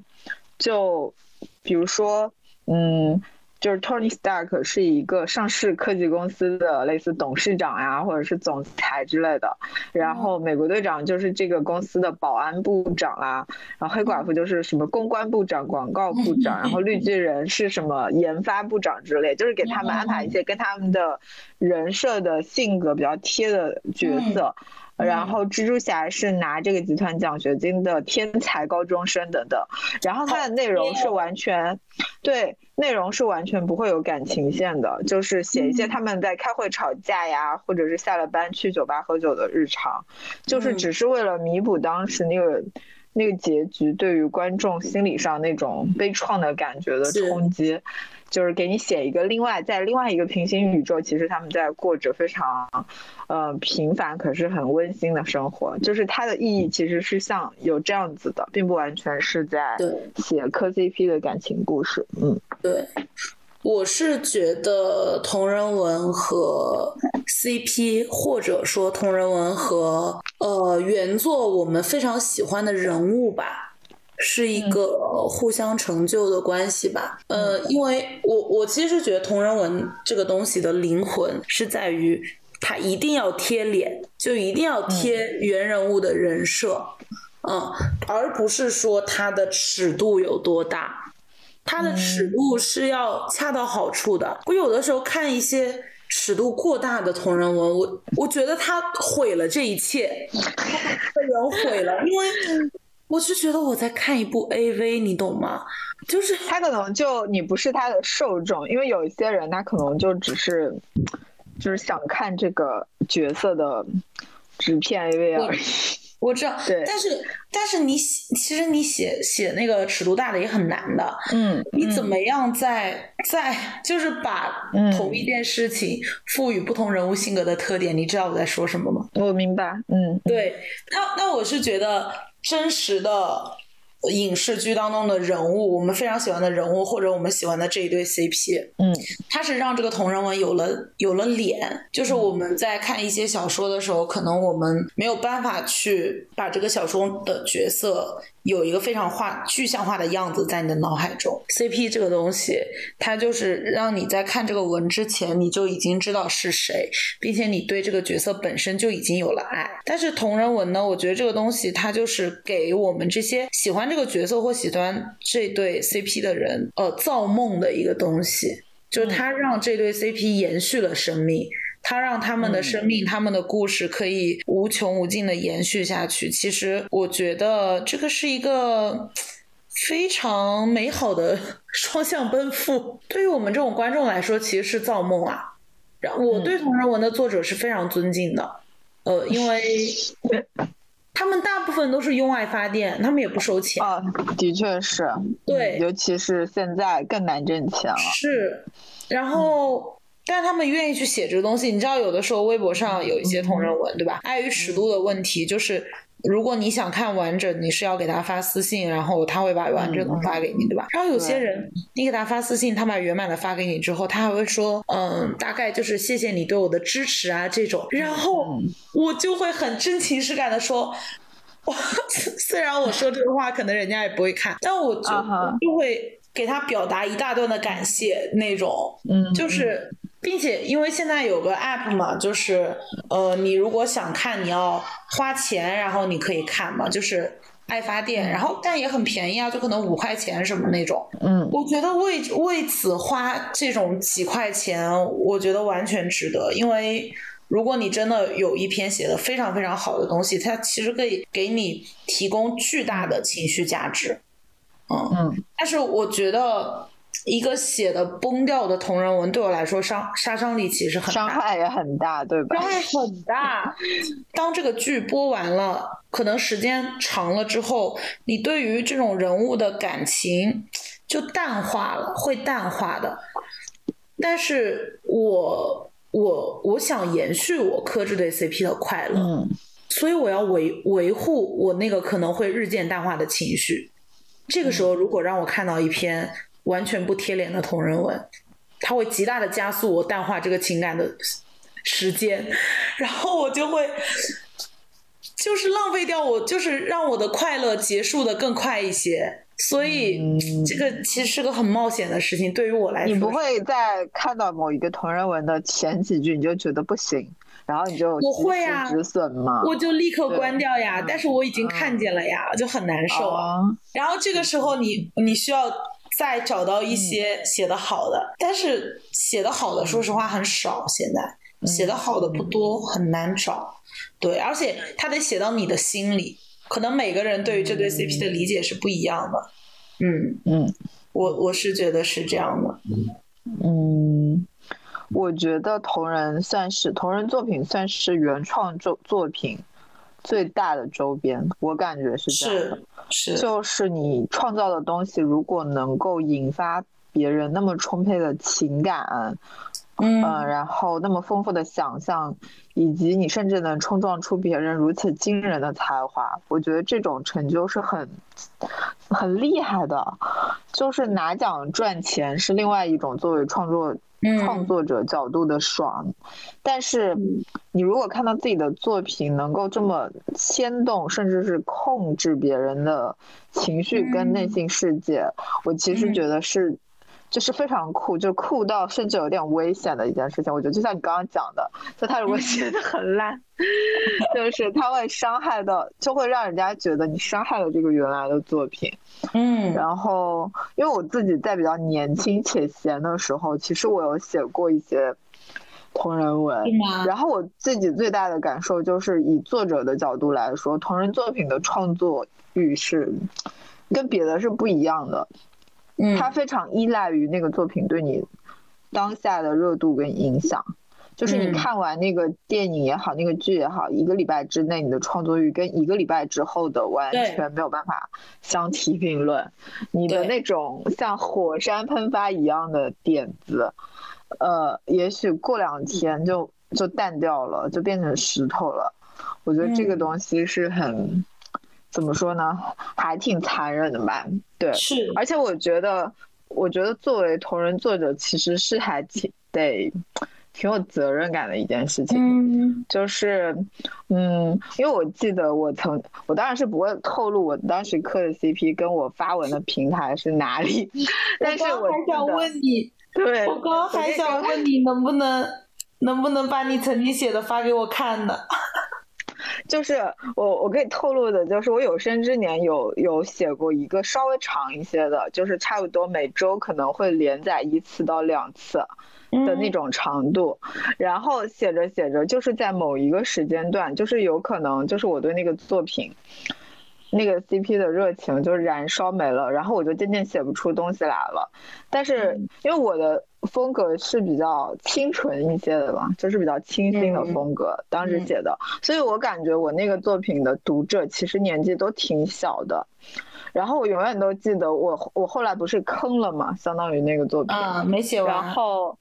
就比如说，嗯。就是 Tony Stark 是一个上市科技公司的类似董事长呀，或者是总裁之类的。然后美国队长就是这个公司的保安部长啊，然后黑寡妇就是什么公关部长、广告部长，然后绿巨人是什么研发部长之类，就是给他们安排一些跟他们的人设的性格比较贴的角色。然后蜘蛛侠是拿这个集团奖学金的天才高中生等等，然后它的内容是完全，对，内容是完全不会有感情线的，就是写一些他们在开会吵架呀，或者是下了班去酒吧喝酒的日常，就是只是为了弥补当时那个那个结局对于观众心理上那种悲怆的感觉的冲击。就是给你写一个另外在另外一个平行宇宙，其实他们在过着非常，呃平凡可是很温馨的生活。就是它的意义其实是像有这样子的，并不完全是在写磕 CP 的感情故事。嗯，对，我是觉得同人文和 CP，或者说同人文和呃原作我们非常喜欢的人物吧。是一个互相成就的关系吧，呃，因为我我其实觉得同人文这个东西的灵魂是在于它一定要贴脸，就一定要贴原人物的人设，嗯，而不是说它的尺度有多大，它的尺度是要恰到好处的。我有的时候看一些尺度过大的同人文，我我觉得他毁了这一切，被人毁了，因为。我就觉得我在看一部 AV，你懂吗？就是他可能就你不是他的受众，因为有一些人他可能就只是就是想看这个角色的纸片 AV 而已。我知道，对，但是但是你写，其实你写写那个尺度大的也很难的。嗯，你怎么样在在就是把同一件事情赋予不同人物性格的特点？你知道我在说什么吗？我明白。嗯，对，那那我是觉得。真实的影视剧当中的人物，我们非常喜欢的人物，或者我们喜欢的这一对 CP，嗯，它是让这个同人文有了有了脸。就是我们在看一些小说的时候，可能我们没有办法去把这个小说的角色有一个非常画具象化的样子在你的脑海中。CP 这个东西，它就是让你在看这个文之前，你就已经知道是谁，并且你对这个角色本身就已经有了爱。但是同人文呢，我觉得这个东西它就是给我们这些喜欢这个角色或喜欢这对 CP 的人，呃，造梦的一个东西，就是它让这对 CP 延续了生命。它让他们的生命、他们的故事可以无穷无尽的延续下去。其实，我觉得这个是一个非常美好的 <laughs> 双向奔赴。对于我们这种观众来说，其实是造梦啊。然后，我对同人文的作者是非常尊敬的，呃，因为 <laughs> 他们大部分都是用爱发电，他们也不收钱。啊，的确是，对，尤其是现在更难挣钱了。是，然后，但他们愿意去写这个东西。你知道，有的时候微博上有一些同人文，对吧？碍于尺度的问题，就是如果你想看完整，你是要给他发私信，然后他会把完整的发给你，对吧？然后有些人，你给他发私信，他把圆满的发给你之后，他还会说，嗯，大概就是谢谢你对我的支持啊这种。然后我就会很真情实感的说。我 <laughs> 虽然我说这个话，可能人家也不会看，但我就就会给他表达一大段的感谢那种，嗯，就是，并且因为现在有个 app 嘛，就是呃，你如果想看，你要花钱，然后你可以看嘛，就是爱发电，然后但也很便宜啊，就可能五块钱什么那种，嗯，我觉得为为此花这种几块钱，我觉得完全值得，因为。如果你真的有一篇写的非常非常好的东西，它其实可以给你提供巨大的情绪价值，嗯。嗯。但是我觉得一个写的崩掉的同人文对我来说伤杀伤力其实很大，伤害也很大，对吧？伤害很大。当这个剧播完了，可能时间长了之后，你对于这种人物的感情就淡化了，会淡化的。但是我。我我想延续我磕这对 CP 的快乐，嗯，所以我要维维护我那个可能会日渐淡化的情绪。这个时候，如果让我看到一篇完全不贴脸的同人文，它会极大的加速我淡化这个情感的时间，然后我就会就是浪费掉我，就是让我的快乐结束的更快一些。所以，这个其实是个很冒险的事情，对于我来说。你不会在看到某一个同人文的前几句，你就觉得不行，然后你就我会啊止损吗？我就立刻关掉呀。但是我已经看见了呀，就很难受啊。然后这个时候，你你需要再找到一些写的好的，但是写的好的，说实话很少，现在写的好的不多，很难找。对，而且他得写到你的心里。可能每个人对于这对 CP 的理解是不一样的，嗯嗯，我我是觉得是这样的，嗯，我觉得同人算是同人作品算是原创作作品最大的周边，我感觉是这样的，是就是你创造的东西如果能够引发别人那么充沛的情感。嗯，然后那么丰富的想象，以及你甚至能冲撞出别人如此惊人的才华，我觉得这种成就是很很厉害的。就是拿奖赚钱是另外一种作为创作创作者角度的爽，但是你如果看到自己的作品能够这么牵动，甚至是控制别人的情绪跟内心世界，我其实觉得是。就是非常酷，就酷到甚至有点危险的一件事情。我觉得就像你刚刚讲的，就他如果写的很烂，<laughs> 就是他会伤害到，就会让人家觉得你伤害了这个原来的作品。嗯，然后因为我自己在比较年轻且闲的时候，其实我有写过一些同人文，然后我自己最大的感受就是以作者的角度来说，同人作品的创作欲是跟别的是不一样的。它非常依赖于那个作品对你当下的热度跟影响，就是你看完那个电影也好，那个剧也好，一个礼拜之内你的创作欲跟一个礼拜之后的完全没有办法相提并论。你的那种像火山喷发一样的点子，呃，也许过两天就就淡掉了，就变成石头了。我觉得这个东西是很。怎么说呢，还挺残忍的吧？对，是，而且我觉得，我觉得作为同人作者，其实是还挺得。挺有责任感的一件事情，嗯，就是，嗯，因为我记得我曾，我当然是不会透露我当时磕的 CP 跟我发文的平台是哪里，但是我还想问你，对，我刚刚还想问你能不能，能不能把你曾经写的发给我看呢？<laughs> 就是我我可以透露的，就是我有生之年有有写过一个稍微长一些的，就是差不多每周可能会连载一次到两次。的那种长度，然后写着写着，就是在某一个时间段，就是有可能就是我对那个作品，那个 CP 的热情就燃烧没了，然后我就渐渐写不出东西来了。但是因为我的风格是比较清纯一些的嘛，就是比较清新的风格，当时写的，所以我感觉我那个作品的读者其实年纪都挺小的。然后我永远都记得，我我后来不是坑了嘛，相当于那个作品啊没写。完，然后。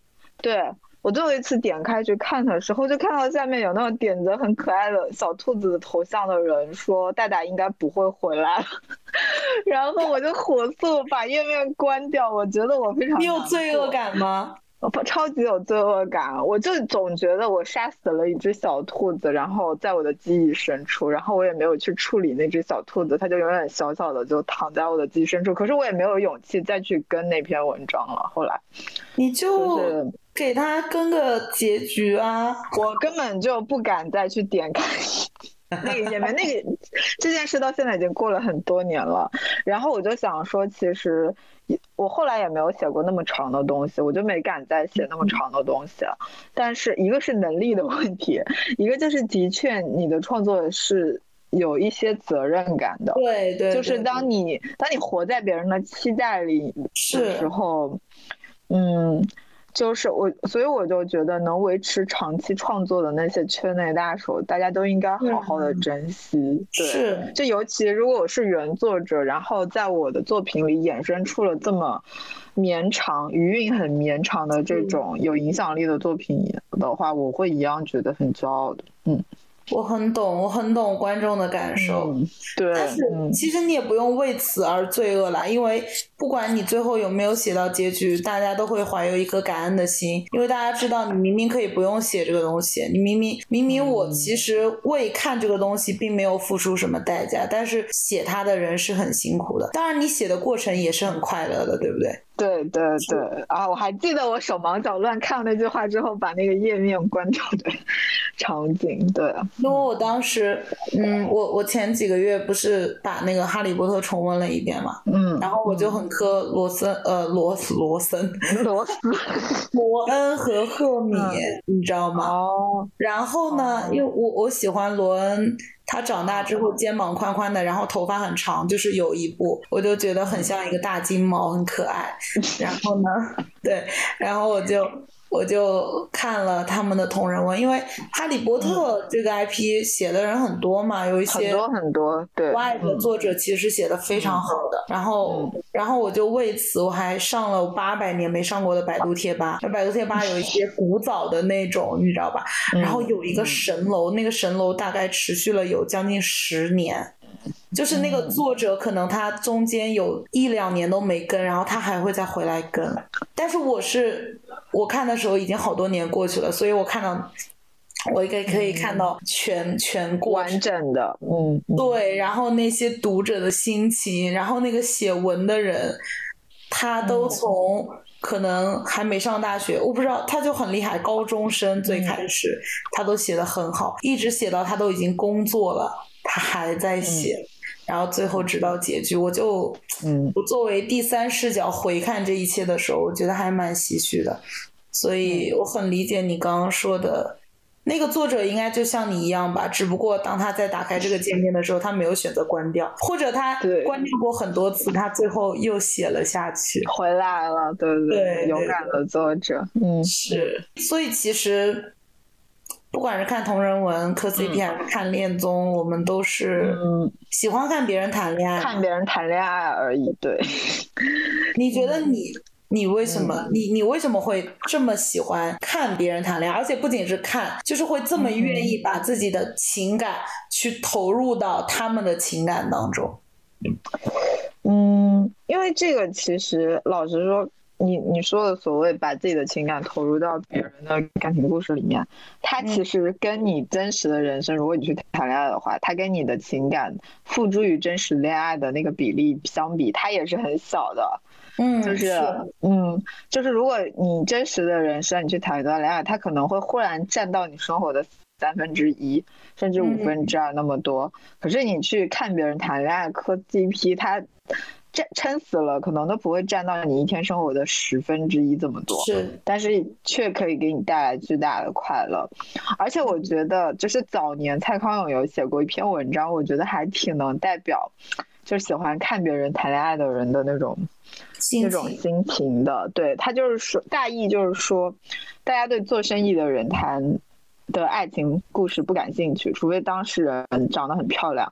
对我最后一次点开去看的时候，就看到下面有那种点着很可爱的小兔子的头像的人说：“大大应该不会回来了。<laughs> ”然后我就火速把页面关掉。我觉得我非常你有罪恶感吗？我超级有罪恶感，我就总觉得我杀死了一只小兔子，然后在我的记忆深处，然后我也没有去处理那只小兔子，它就永远小小的就躺在我的记忆深处。可是我也没有勇气再去跟那篇文章了。后来，你就给他跟个结局啊！我根本就不敢再去点开 <laughs> 那个页面。那个这件事到现在已经过了很多年了，然后我就想说，其实。我后来也没有写过那么长的东西，我就没敢再写那么长的东西了。但是一个是能力的问题，一个就是的确你的创作是有一些责任感的。对对，就是当你当你活在别人的期待里的时候，嗯。就是我，所以我就觉得能维持长期创作的那些圈内大手，大家都应该好好的珍惜。是，就尤其如果我是原作者，然后在我的作品里衍生出了这么绵长、余韵很绵长的这种有影响力的作品的话，我会一样觉得很骄傲的。嗯。我很懂，我很懂观众的感受，对。但是其实你也不用为此而罪恶啦，因为不管你最后有没有写到结局，大家都会怀有一颗感恩的心，因为大家知道你明明可以不用写这个东西，你明明明明我其实为看这个东西并没有付出什么代价，但是写它的人是很辛苦的，当然你写的过程也是很快乐的，对不对？<laughs> 对对对啊！我还记得我手忙脚乱看了那句话之后，把那个页面关掉的 <laughs> 场景。对，因为我当时，嗯，我我前几个月不是把那个《哈利波特》重温了一遍嘛，嗯，然后我就很磕罗森，呃，罗罗森，罗斯，罗恩和赫敏，你知道吗？哦。然后呢，因为我我喜欢罗恩。他长大之后肩膀宽宽的，然后头发很长，就是有一部我就觉得很像一个大金毛，很可爱。然后呢，对，然后我就。我就看了他们的同人文，因为《哈利波特》这个 IP 写的人很多嘛，有一些很多很多对外的作者其实写的非常好的。然后，然后我就为此我还上了八百年没上过的百度贴吧，百度贴吧有一些古早的那种，你知道吧？然后有一个神楼，那个神楼大概持续了有将近十年。就是那个作者，可能他中间有一两年都没更，然后他还会再回来更。但是我是我看的时候已经好多年过去了，所以我看到我应该可以看到全全过完整的，嗯，对。然后那些读者的心情，然后那个写文的人，他都从可能还没上大学，我不知道，他就很厉害，高中生最开始他都写的很好，一直写到他都已经工作了。他还在写，然后最后直到结局，我就，嗯，我作为第三视角回看这一切的时候，我觉得还蛮唏嘘的，所以我很理解你刚刚说的，那个作者应该就像你一样吧，只不过当他在打开这个界面的时候，他没有选择关掉，或者他关掉过很多次，他最后又写了下去，回来了，对对，勇敢的作者，嗯，是，所以其实。不管是看同人文、磕 CP 还是看恋综，我们都是喜欢看别人谈恋爱，看别人谈恋爱而已。对，<laughs> 你觉得你你为什么、你你为什么会这么喜欢看别人谈恋爱？而且不仅是看，就是会这么愿意把自己的情感去投入到他们的情感当中。嗯，因为这个其实老实说，你你说的所谓把自己的情感投入到别人的感情故事里面，它其实跟你真实的人生，如果你去谈恋爱的话，它跟你的情感付诸于真实恋爱的那个比例相比，它也是很小的。嗯，就是嗯，就是如果你真实的人生你去谈一段恋爱，它可能会忽然占到你生活的三分之一，甚至五分之二那么多。可是你去看别人谈恋爱磕 CP，它占撑死了，可能都不会占到你一天生活的十分之一这么多。是，但是却可以给你带来巨大的快乐。而且我觉得，就是早年蔡康永有写过一篇文章，我觉得还挺能代表，就喜欢看别人谈恋爱的人的那种。那种心情的，对他就是说，大意就是说，大家对做生意的人谈的爱情故事不感兴趣，除非当事人长得很漂亮；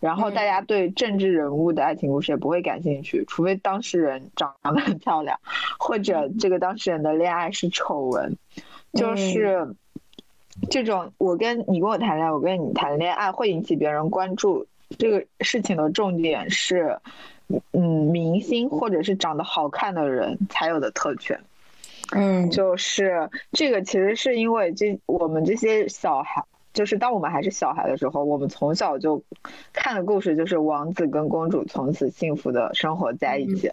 然后大家对政治人物的爱情故事也不会感兴趣，除非当事人长得很漂亮，或者这个当事人的恋爱是丑闻。就是这种，我跟你跟我谈恋爱，我跟你谈恋爱会引起别人关注，这个事情的重点是。嗯，明星或者是长得好看的人才有的特权，嗯，就是这个其实是因为这我们这些小孩，就是当我们还是小孩的时候，我们从小就看的故事就是王子跟公主从此幸福的生活在一起，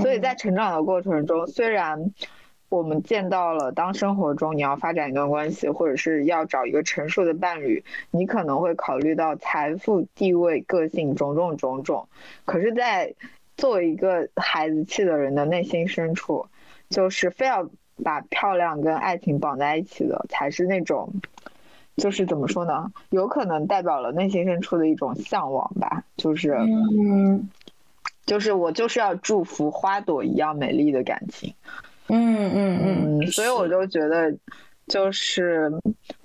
所以在成长的过程中，虽然。我们见到了，当生活中你要发展一段关系，或者是要找一个成熟的伴侣，你可能会考虑到财富、地位、个性种种种种。可是，在作为一个孩子气的人的内心深处，就是非要把漂亮跟爱情绑在一起的，才是那种，就是怎么说呢？有可能代表了内心深处的一种向往吧。就是，嗯，就是我就是要祝福花朵一样美丽的感情。嗯嗯嗯，所以我就觉得，就是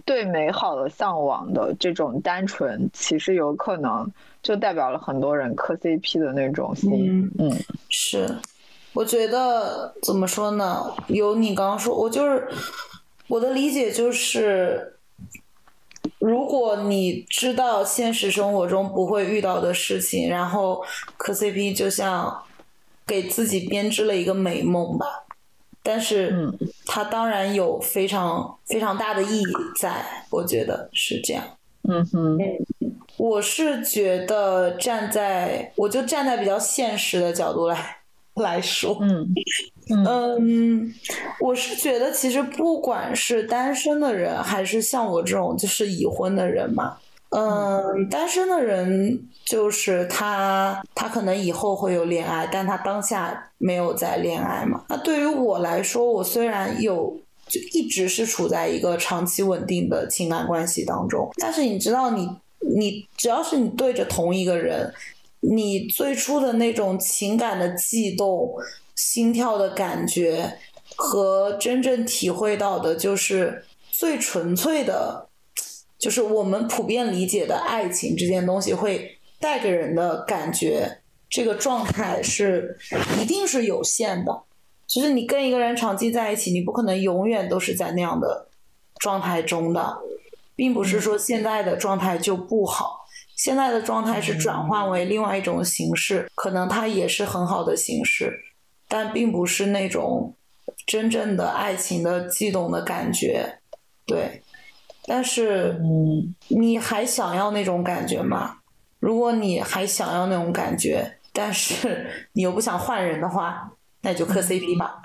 对美好的向往的这种单纯，其实有可能就代表了很多人磕 CP 的那种心。嗯，是，我觉得怎么说呢？有你刚刚说，我就是我的理解就是，如果你知道现实生活中不会遇到的事情，然后磕 CP 就像给自己编织了一个美梦吧。但是，它当然有非常非常大的意义在，我觉得是这样。嗯哼，我是觉得站在，我就站在比较现实的角度来来说，嗯嗯，我是觉得其实不管是单身的人，还是像我这种就是已婚的人嘛。嗯，单身的人就是他，他可能以后会有恋爱，但他当下没有在恋爱嘛。那对于我来说，我虽然有，就一直是处在一个长期稳定的情感关系当中，但是你知道，你你只要是你对着同一个人，你最初的那种情感的悸动、心跳的感觉，和真正体会到的，就是最纯粹的。就是我们普遍理解的爱情这件东西会带给人的感觉，这个状态是一定是有限的。就是你跟一个人长期在一起，你不可能永远都是在那样的状态中的，并不是说现在的状态就不好。现在的状态是转换为另外一种形式，可能它也是很好的形式，但并不是那种真正的爱情的悸动的感觉，对。但是，嗯，你还想要那种感觉吗？如果你还想要那种感觉，但是 <laughs> 你又不想换人的话，那就磕 CP 吧。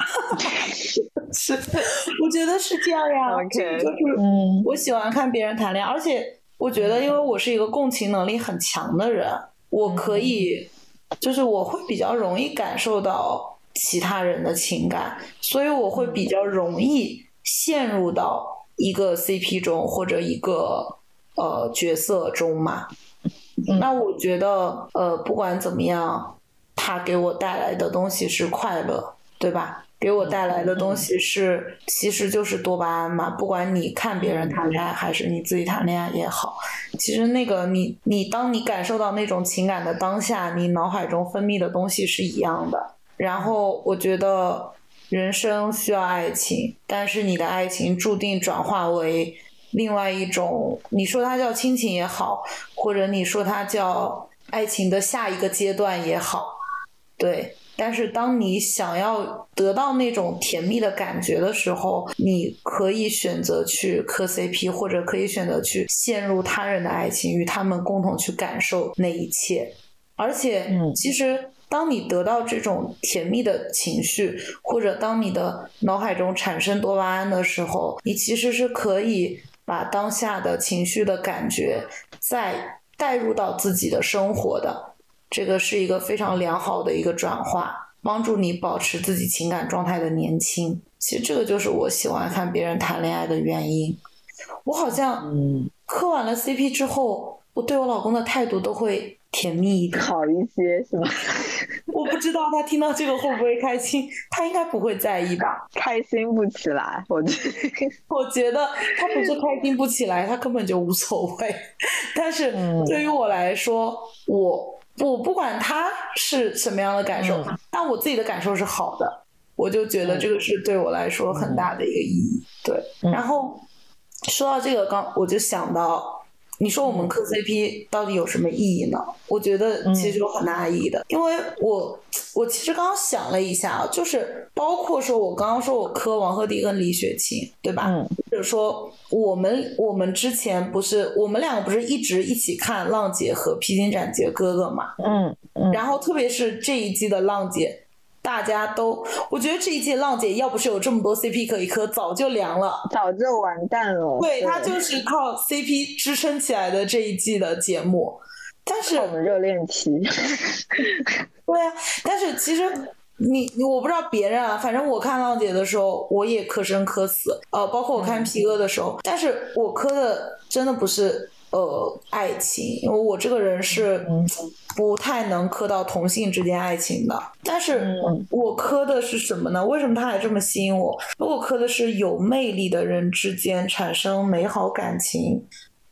<laughs> 是，我觉得是这样呀。<laughs> OK，就是，嗯，我喜欢看别人谈恋爱，而且我觉得，因为我是一个共情能力很强的人，我可以，就是我会比较容易感受到其他人的情感，所以我会比较容易陷入到。一个 CP 中或者一个呃角色中嘛，那我觉得呃不管怎么样，他给我带来的东西是快乐，对吧？给我带来的东西是其实就是多巴胺嘛。不管你看别人谈恋爱还是你自己谈恋爱也好，其实那个你你当你感受到那种情感的当下，你脑海中分泌的东西是一样的。然后我觉得。人生需要爱情，但是你的爱情注定转化为另外一种，你说它叫亲情也好，或者你说它叫爱情的下一个阶段也好，对。但是当你想要得到那种甜蜜的感觉的时候，你可以选择去磕 CP，或者可以选择去陷入他人的爱情，与他们共同去感受那一切。而且，其实当你得到这种甜蜜的情绪，或者当你的脑海中产生多巴胺的时候，你其实是可以把当下的情绪的感觉再带入到自己的生活的。这个是一个非常良好的一个转化，帮助你保持自己情感状态的年轻。其实这个就是我喜欢看别人谈恋爱的原因。我好像磕完了 CP 之后，我对我老公的态度都会甜蜜一点，好一些是吗？<laughs> 我不知道他听到这个会不会开心，他应该不会在意吧？开心不起来，我觉得。<laughs> 我觉得他不是开心不起来，他根本就无所谓。但是对于我来说，我。我不管他是什么样的感受，但我自己的感受是好的，我就觉得这个是对我来说很大的一个意义。对，然后说到这个，刚我就想到。你说我们磕 CP 到底有什么意义呢？我觉得其实有很大意义的，因为我我其实刚刚想了一下，就是包括说我刚刚说我磕王鹤棣跟李雪琴，对吧？或者说我们我们之前不是我们两个不是一直一起看浪姐和披荆斩棘哥哥嘛？嗯嗯，然后特别是这一季的浪姐。大家都，我觉得这一季浪姐要不是有这么多 CP 可以磕，早就凉了，早就完蛋了。对，她就是靠 CP 支撑起来的这一季的节目。但是我们热恋期。<laughs> 对啊，但是其实你我不知道别人啊，反正我看浪姐的时候，我也磕生磕死。呃，包括我看皮哥的时候，但是我磕的真的不是。呃，爱情，因为我这个人是不太能磕到同性之间爱情的，但是我磕的是什么呢？为什么他还这么吸引我？我磕的是有魅力的人之间产生美好感情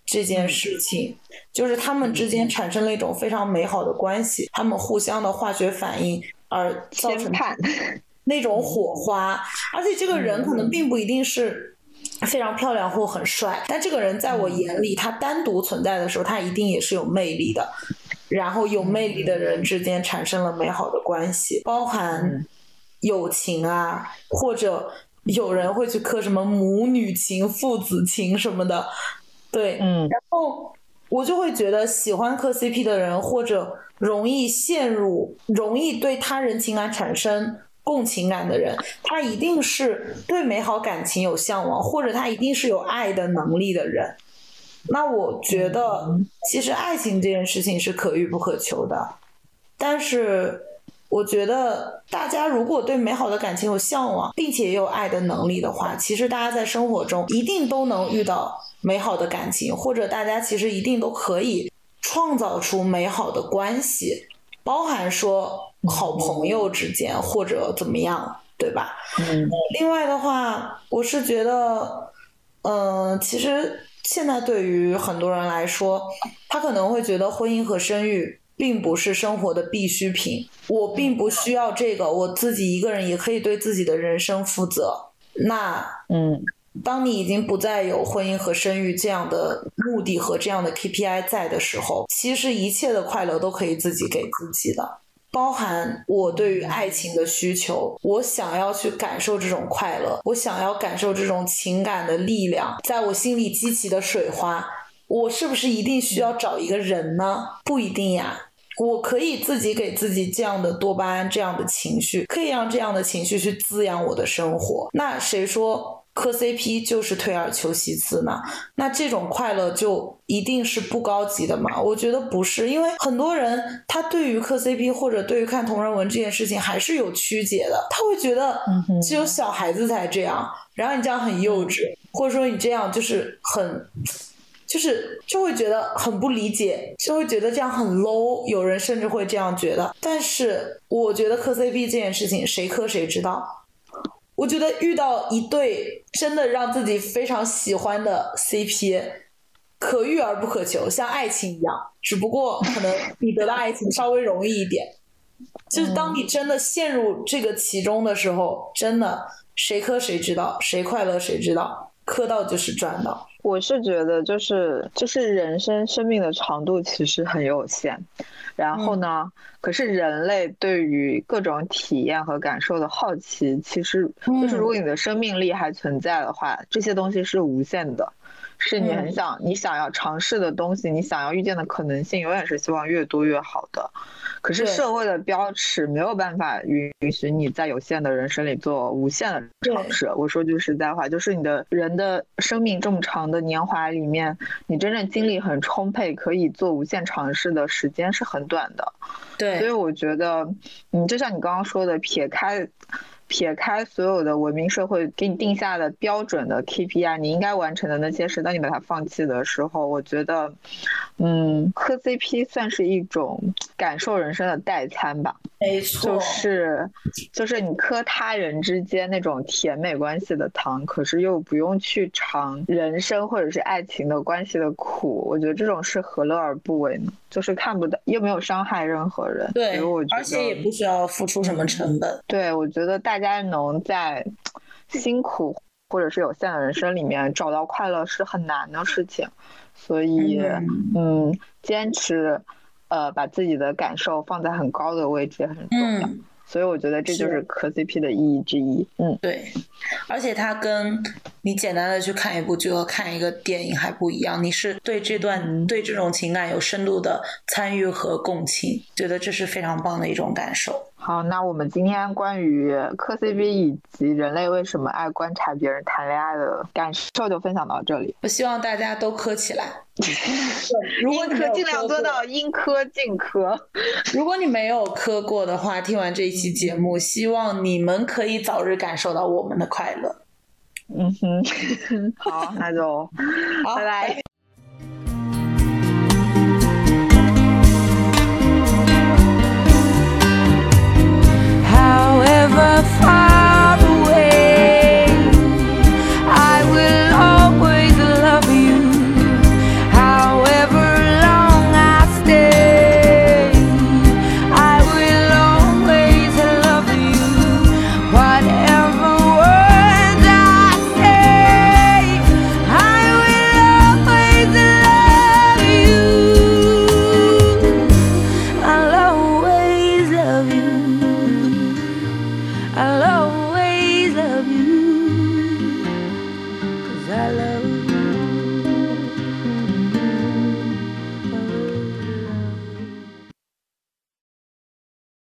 这件事情，就是他们之间产生了一种非常美好的关系，他们互相的化学反应而造成那种火花，而且这个人可能并不一定是。非常漂亮或很帅，但这个人在我眼里，他单独存在的时候，他一定也是有魅力的。然后有魅力的人之间产生了美好的关系，包含友情啊，或者有人会去磕什么母女情、父子情什么的。对，嗯。然后我就会觉得，喜欢磕 CP 的人，或者容易陷入、容易对他人情感产生。共情感的人，他一定是对美好感情有向往，或者他一定是有爱的能力的人。那我觉得，其实爱情这件事情是可遇不可求的。但是，我觉得大家如果对美好的感情有向往，并且也有爱的能力的话，其实大家在生活中一定都能遇到美好的感情，或者大家其实一定都可以创造出美好的关系，包含说。好朋友之间或者怎么样，对吧？嗯。另外的话，我是觉得，嗯，其实现在对于很多人来说，他可能会觉得婚姻和生育并不是生活的必需品。我并不需要这个，我自己一个人也可以对自己的人生负责。那，嗯，当你已经不再有婚姻和生育这样的目的和这样的 KPI 在的时候，其实一切的快乐都可以自己给自己的。包含我对于爱情的需求，我想要去感受这种快乐，我想要感受这种情感的力量，在我心里激起的水花，我是不是一定需要找一个人呢？不一定呀，我可以自己给自己这样的多巴胺，这样的情绪，可以让这样的情绪去滋养我的生活。那谁说？磕 CP 就是退而求其次呢？那这种快乐就一定是不高级的吗？我觉得不是，因为很多人他对于磕 CP 或者对于看同人文这件事情还是有曲解的，他会觉得只有小孩子才这样，然后你这样很幼稚，或者说你这样就是很，就是就会觉得很不理解，就会觉得这样很 low，有人甚至会这样觉得。但是我觉得磕 CP 这件事情，谁磕谁知道。我觉得遇到一对真的让自己非常喜欢的 CP，可遇而不可求，像爱情一样，只不过可能你得到爱情稍微容易一点。就是当你真的陷入这个其中的时候，真的谁磕谁知道，谁快乐谁知道，磕到就是赚到。我是觉得，就是就是人生生命的长度其实很有限，然后呢，可是人类对于各种体验和感受的好奇，其实就是如果你的生命力还存在的话，这些东西是无限的。是你很想你想要尝试的东西，你想要遇见的可能性，永远是希望越多越好的。可是社会的标尺没有办法允许你在有限的人生里做无限的尝试。我说句实在话，就是你的人的生命这么长的年华里面，你真正精力很充沛，可以做无限尝试的时间是很短的。对，所以我觉得，嗯，就像你刚刚说的，撇开。撇开所有的文明社会给你定下的标准的 KPI，你应该完成的那些事，当你把它放弃的时候，我觉得，嗯，磕 CP 算是一种感受人生的代餐吧。没错，就是就是你磕他人之间那种甜美关系的糖，可是又不用去尝人生或者是爱情的关系的苦。我觉得这种是何乐而不为呢？就是看不到，又没有伤害任何人。对，而且也不需要付出什么成本。对，我觉得大家能在辛苦或者是有限的人生里面找到快乐是很难的事情，所以嗯，坚持呃把自己的感受放在很高的位置很重要。所以我觉得这就是磕 CP 的意义之一。嗯，对，而且它跟你简单的去看一部剧和看一个电影还不一样，你是对这段对这种情感有深度的参与和共情，觉得这是非常棒的一种感受。好，那我们今天关于磕 CP 以及人类为什么爱观察别人谈恋爱的感受就分享到这里。我希望大家都磕起来，<laughs> 应磕尽量做到应磕尽磕。<laughs> 如果你没有磕过的话，听完这一期节目，希望你们可以早日感受到我们的快乐。嗯哼，<laughs> 好，那就拜拜。never find